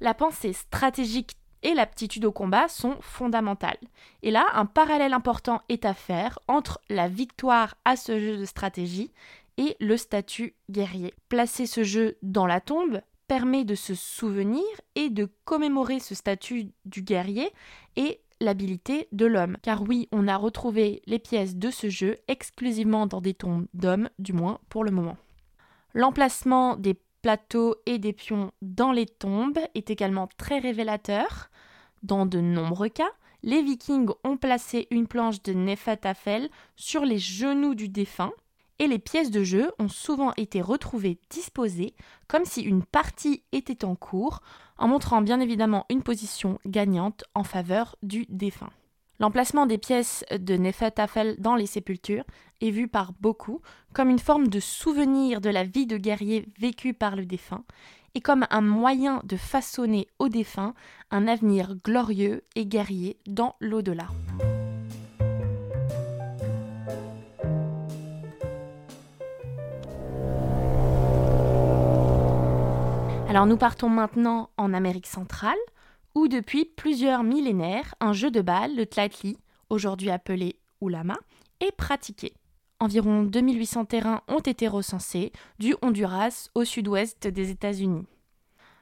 la pensée stratégique et l'aptitude au combat sont fondamentales. Et là, un parallèle important est à faire entre la victoire à ce jeu de stratégie et le statut guerrier. Placer ce jeu dans la tombe permet de se souvenir et de commémorer ce statut du guerrier et l'habilité de l'homme. Car oui, on a retrouvé les pièces de ce jeu exclusivement dans des tombes d'hommes, du moins pour le moment. L'emplacement des plateaux et des pions dans les tombes est également très révélateur. Dans de nombreux cas, les vikings ont placé une planche de Nefatafel sur les genoux du défunt, et les pièces de jeu ont souvent été retrouvées disposées comme si une partie était en cours, en montrant bien évidemment une position gagnante en faveur du défunt. L'emplacement des pièces de Nefertafel dans les sépultures est vu par beaucoup comme une forme de souvenir de la vie de guerrier vécue par le défunt et comme un moyen de façonner au défunt un avenir glorieux et guerrier dans l'au-delà. Alors nous partons maintenant en Amérique centrale, où depuis plusieurs millénaires, un jeu de balle, le tlatli, aujourd'hui appelé Ulama, est pratiqué. environ 2800 terrains ont été recensés, du Honduras au sud-ouest des États-Unis.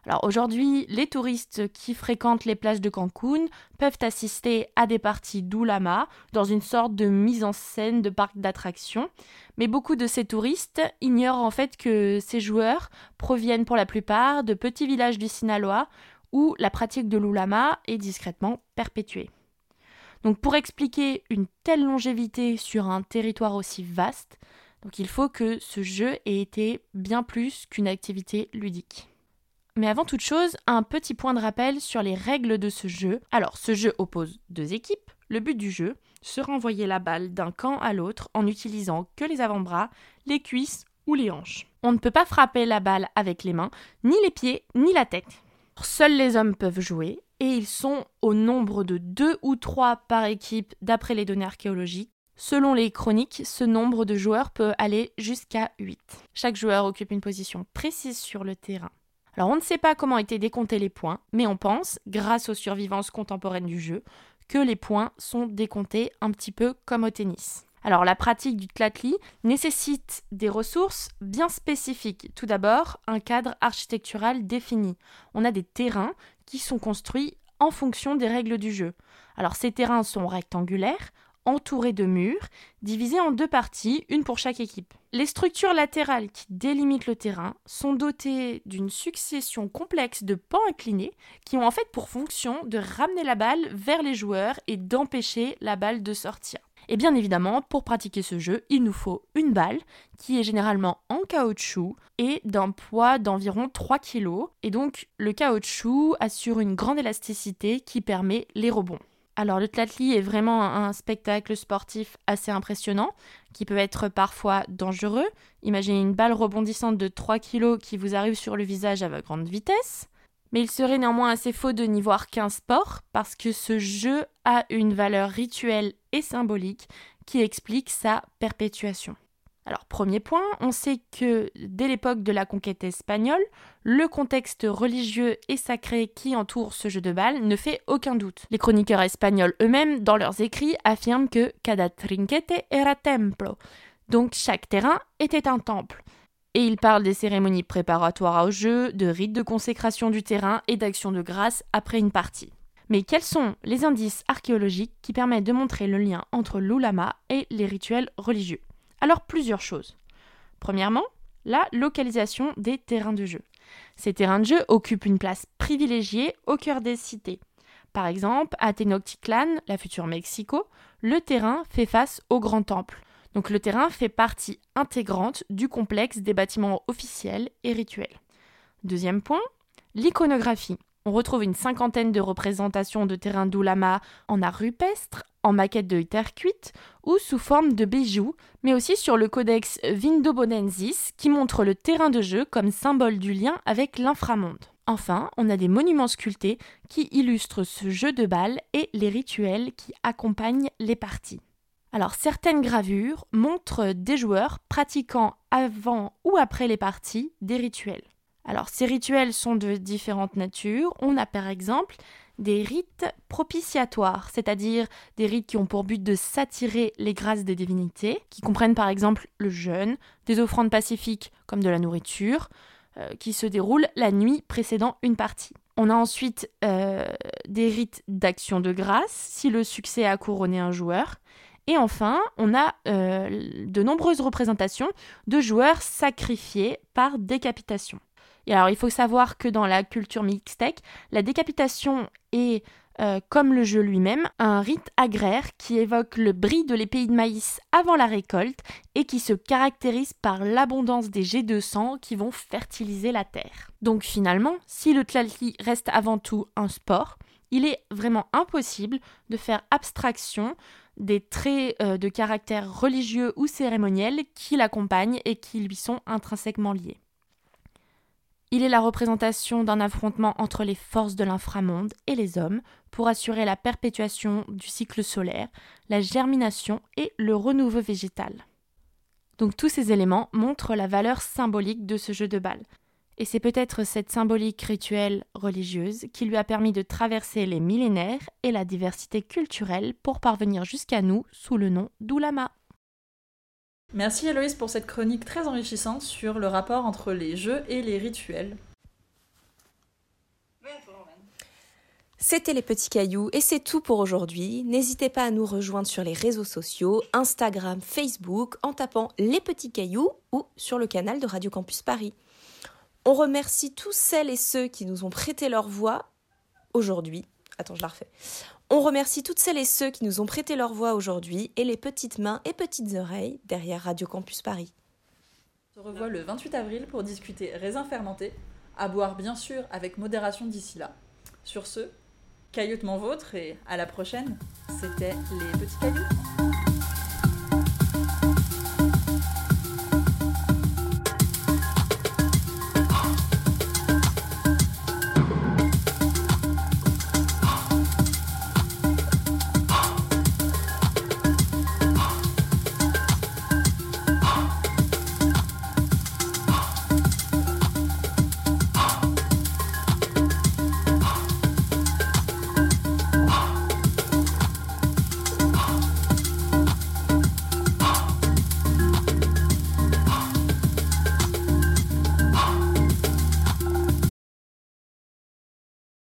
Alors aujourd'hui, les touristes qui fréquentent les plages de Cancun peuvent assister à des parties d'Ulama dans une sorte de mise en scène de parc d'attractions. Mais beaucoup de ces touristes ignorent en fait que ces joueurs proviennent pour la plupart de petits villages du Sinaloa où la pratique de l'Ulama est discrètement perpétuée. Donc pour expliquer une telle longévité sur un territoire aussi vaste, il faut que ce jeu ait été bien plus qu'une activité ludique. Mais avant toute chose, un petit point de rappel sur les règles de ce jeu. Alors, ce jeu oppose deux équipes. Le but du jeu sera envoyer la balle d'un camp à l'autre en utilisant que les avant-bras, les cuisses ou les hanches. On ne peut pas frapper la balle avec les mains, ni les pieds, ni la tête. Seuls les hommes peuvent jouer et ils sont au nombre de deux ou trois par équipe d'après les données archéologiques. Selon les chroniques, ce nombre de joueurs peut aller jusqu'à 8. Chaque joueur occupe une position précise sur le terrain. Alors on ne sait pas comment étaient décomptés les points, mais on pense, grâce aux survivances contemporaines du jeu, que les points sont décomptés un petit peu comme au tennis. Alors la pratique du tlatli nécessite des ressources bien spécifiques. Tout d'abord, un cadre architectural défini. On a des terrains qui sont construits en fonction des règles du jeu. Alors ces terrains sont rectangulaires, entourés de murs, divisés en deux parties, une pour chaque équipe. Les structures latérales qui délimitent le terrain sont dotées d'une succession complexe de pans inclinés qui ont en fait pour fonction de ramener la balle vers les joueurs et d'empêcher la balle de sortir. Et bien évidemment, pour pratiquer ce jeu, il nous faut une balle qui est généralement en caoutchouc et d'un poids d'environ 3 kg. Et donc le caoutchouc assure une grande élasticité qui permet les rebonds. Alors le tlatli est vraiment un spectacle sportif assez impressionnant, qui peut être parfois dangereux. Imaginez une balle rebondissante de 3 kg qui vous arrive sur le visage à grande vitesse. Mais il serait néanmoins assez faux de n'y voir qu'un sport, parce que ce jeu a une valeur rituelle et symbolique qui explique sa perpétuation. Alors premier point, on sait que dès l'époque de la conquête espagnole, le contexte religieux et sacré qui entoure ce jeu de balle ne fait aucun doute. Les chroniqueurs espagnols eux-mêmes, dans leurs écrits, affirment que cada trinquete era templo, donc chaque terrain était un temple. Et ils parlent des cérémonies préparatoires au jeu, de rites de consécration du terrain et d'actions de grâce après une partie. Mais quels sont les indices archéologiques qui permettent de montrer le lien entre l'ulama et les rituels religieux? Alors plusieurs choses. Premièrement, la localisation des terrains de jeu. Ces terrains de jeu occupent une place privilégiée au cœur des cités. Par exemple, à Tenochtitlan, la future Mexico, le terrain fait face au grand temple. Donc le terrain fait partie intégrante du complexe des bâtiments officiels et rituels. Deuxième point, l'iconographie. On retrouve une cinquantaine de représentations de terrains d'Oulama en art rupestre, en maquette de terre cuite ou sous forme de bijoux, mais aussi sur le codex Vindobonensis qui montre le terrain de jeu comme symbole du lien avec l'inframonde. Enfin, on a des monuments sculptés qui illustrent ce jeu de balles et les rituels qui accompagnent les parties. Alors certaines gravures montrent des joueurs pratiquant avant ou après les parties des rituels. Alors ces rituels sont de différentes natures. On a par exemple des rites propitiatoires, c'est-à-dire des rites qui ont pour but de s'attirer les grâces des divinités, qui comprennent par exemple le jeûne, des offrandes pacifiques comme de la nourriture, euh, qui se déroulent la nuit précédant une partie. On a ensuite euh, des rites d'action de grâce, si le succès a couronné un joueur, et enfin, on a euh, de nombreuses représentations de joueurs sacrifiés par décapitation. Et alors, il faut savoir que dans la culture mixtèque, la décapitation est, euh, comme le jeu lui-même, un rite agraire qui évoque le bris de l'épée de maïs avant la récolte et qui se caractérise par l'abondance des jets de sang qui vont fertiliser la terre. Donc finalement, si le tlalki reste avant tout un sport, il est vraiment impossible de faire abstraction des traits euh, de caractère religieux ou cérémoniel qui l'accompagnent et qui lui sont intrinsèquement liés. Il est la représentation d'un affrontement entre les forces de l'inframonde et les hommes pour assurer la perpétuation du cycle solaire, la germination et le renouveau végétal. Donc tous ces éléments montrent la valeur symbolique de ce jeu de balle. Et c'est peut-être cette symbolique rituelle religieuse qui lui a permis de traverser les millénaires et la diversité culturelle pour parvenir jusqu'à nous sous le nom d'Oulama. Merci Héloïse pour cette chronique très enrichissante sur le rapport entre les jeux et les rituels. C'était les petits cailloux et c'est tout pour aujourd'hui. N'hésitez pas à nous rejoindre sur les réseaux sociaux, Instagram, Facebook, en tapant les petits cailloux ou sur le canal de Radio Campus Paris. On remercie tous celles et ceux qui nous ont prêté leur voix aujourd'hui. Attends, je la refais. On remercie toutes celles et ceux qui nous ont prêté leur voix aujourd'hui et les petites mains et petites oreilles derrière Radio Campus Paris. On se revoit le 28 avril pour discuter raisins fermentés, à boire bien sûr avec modération d'ici là. Sur ce, cailloutement vôtre et à la prochaine. C'était les petits cailloux.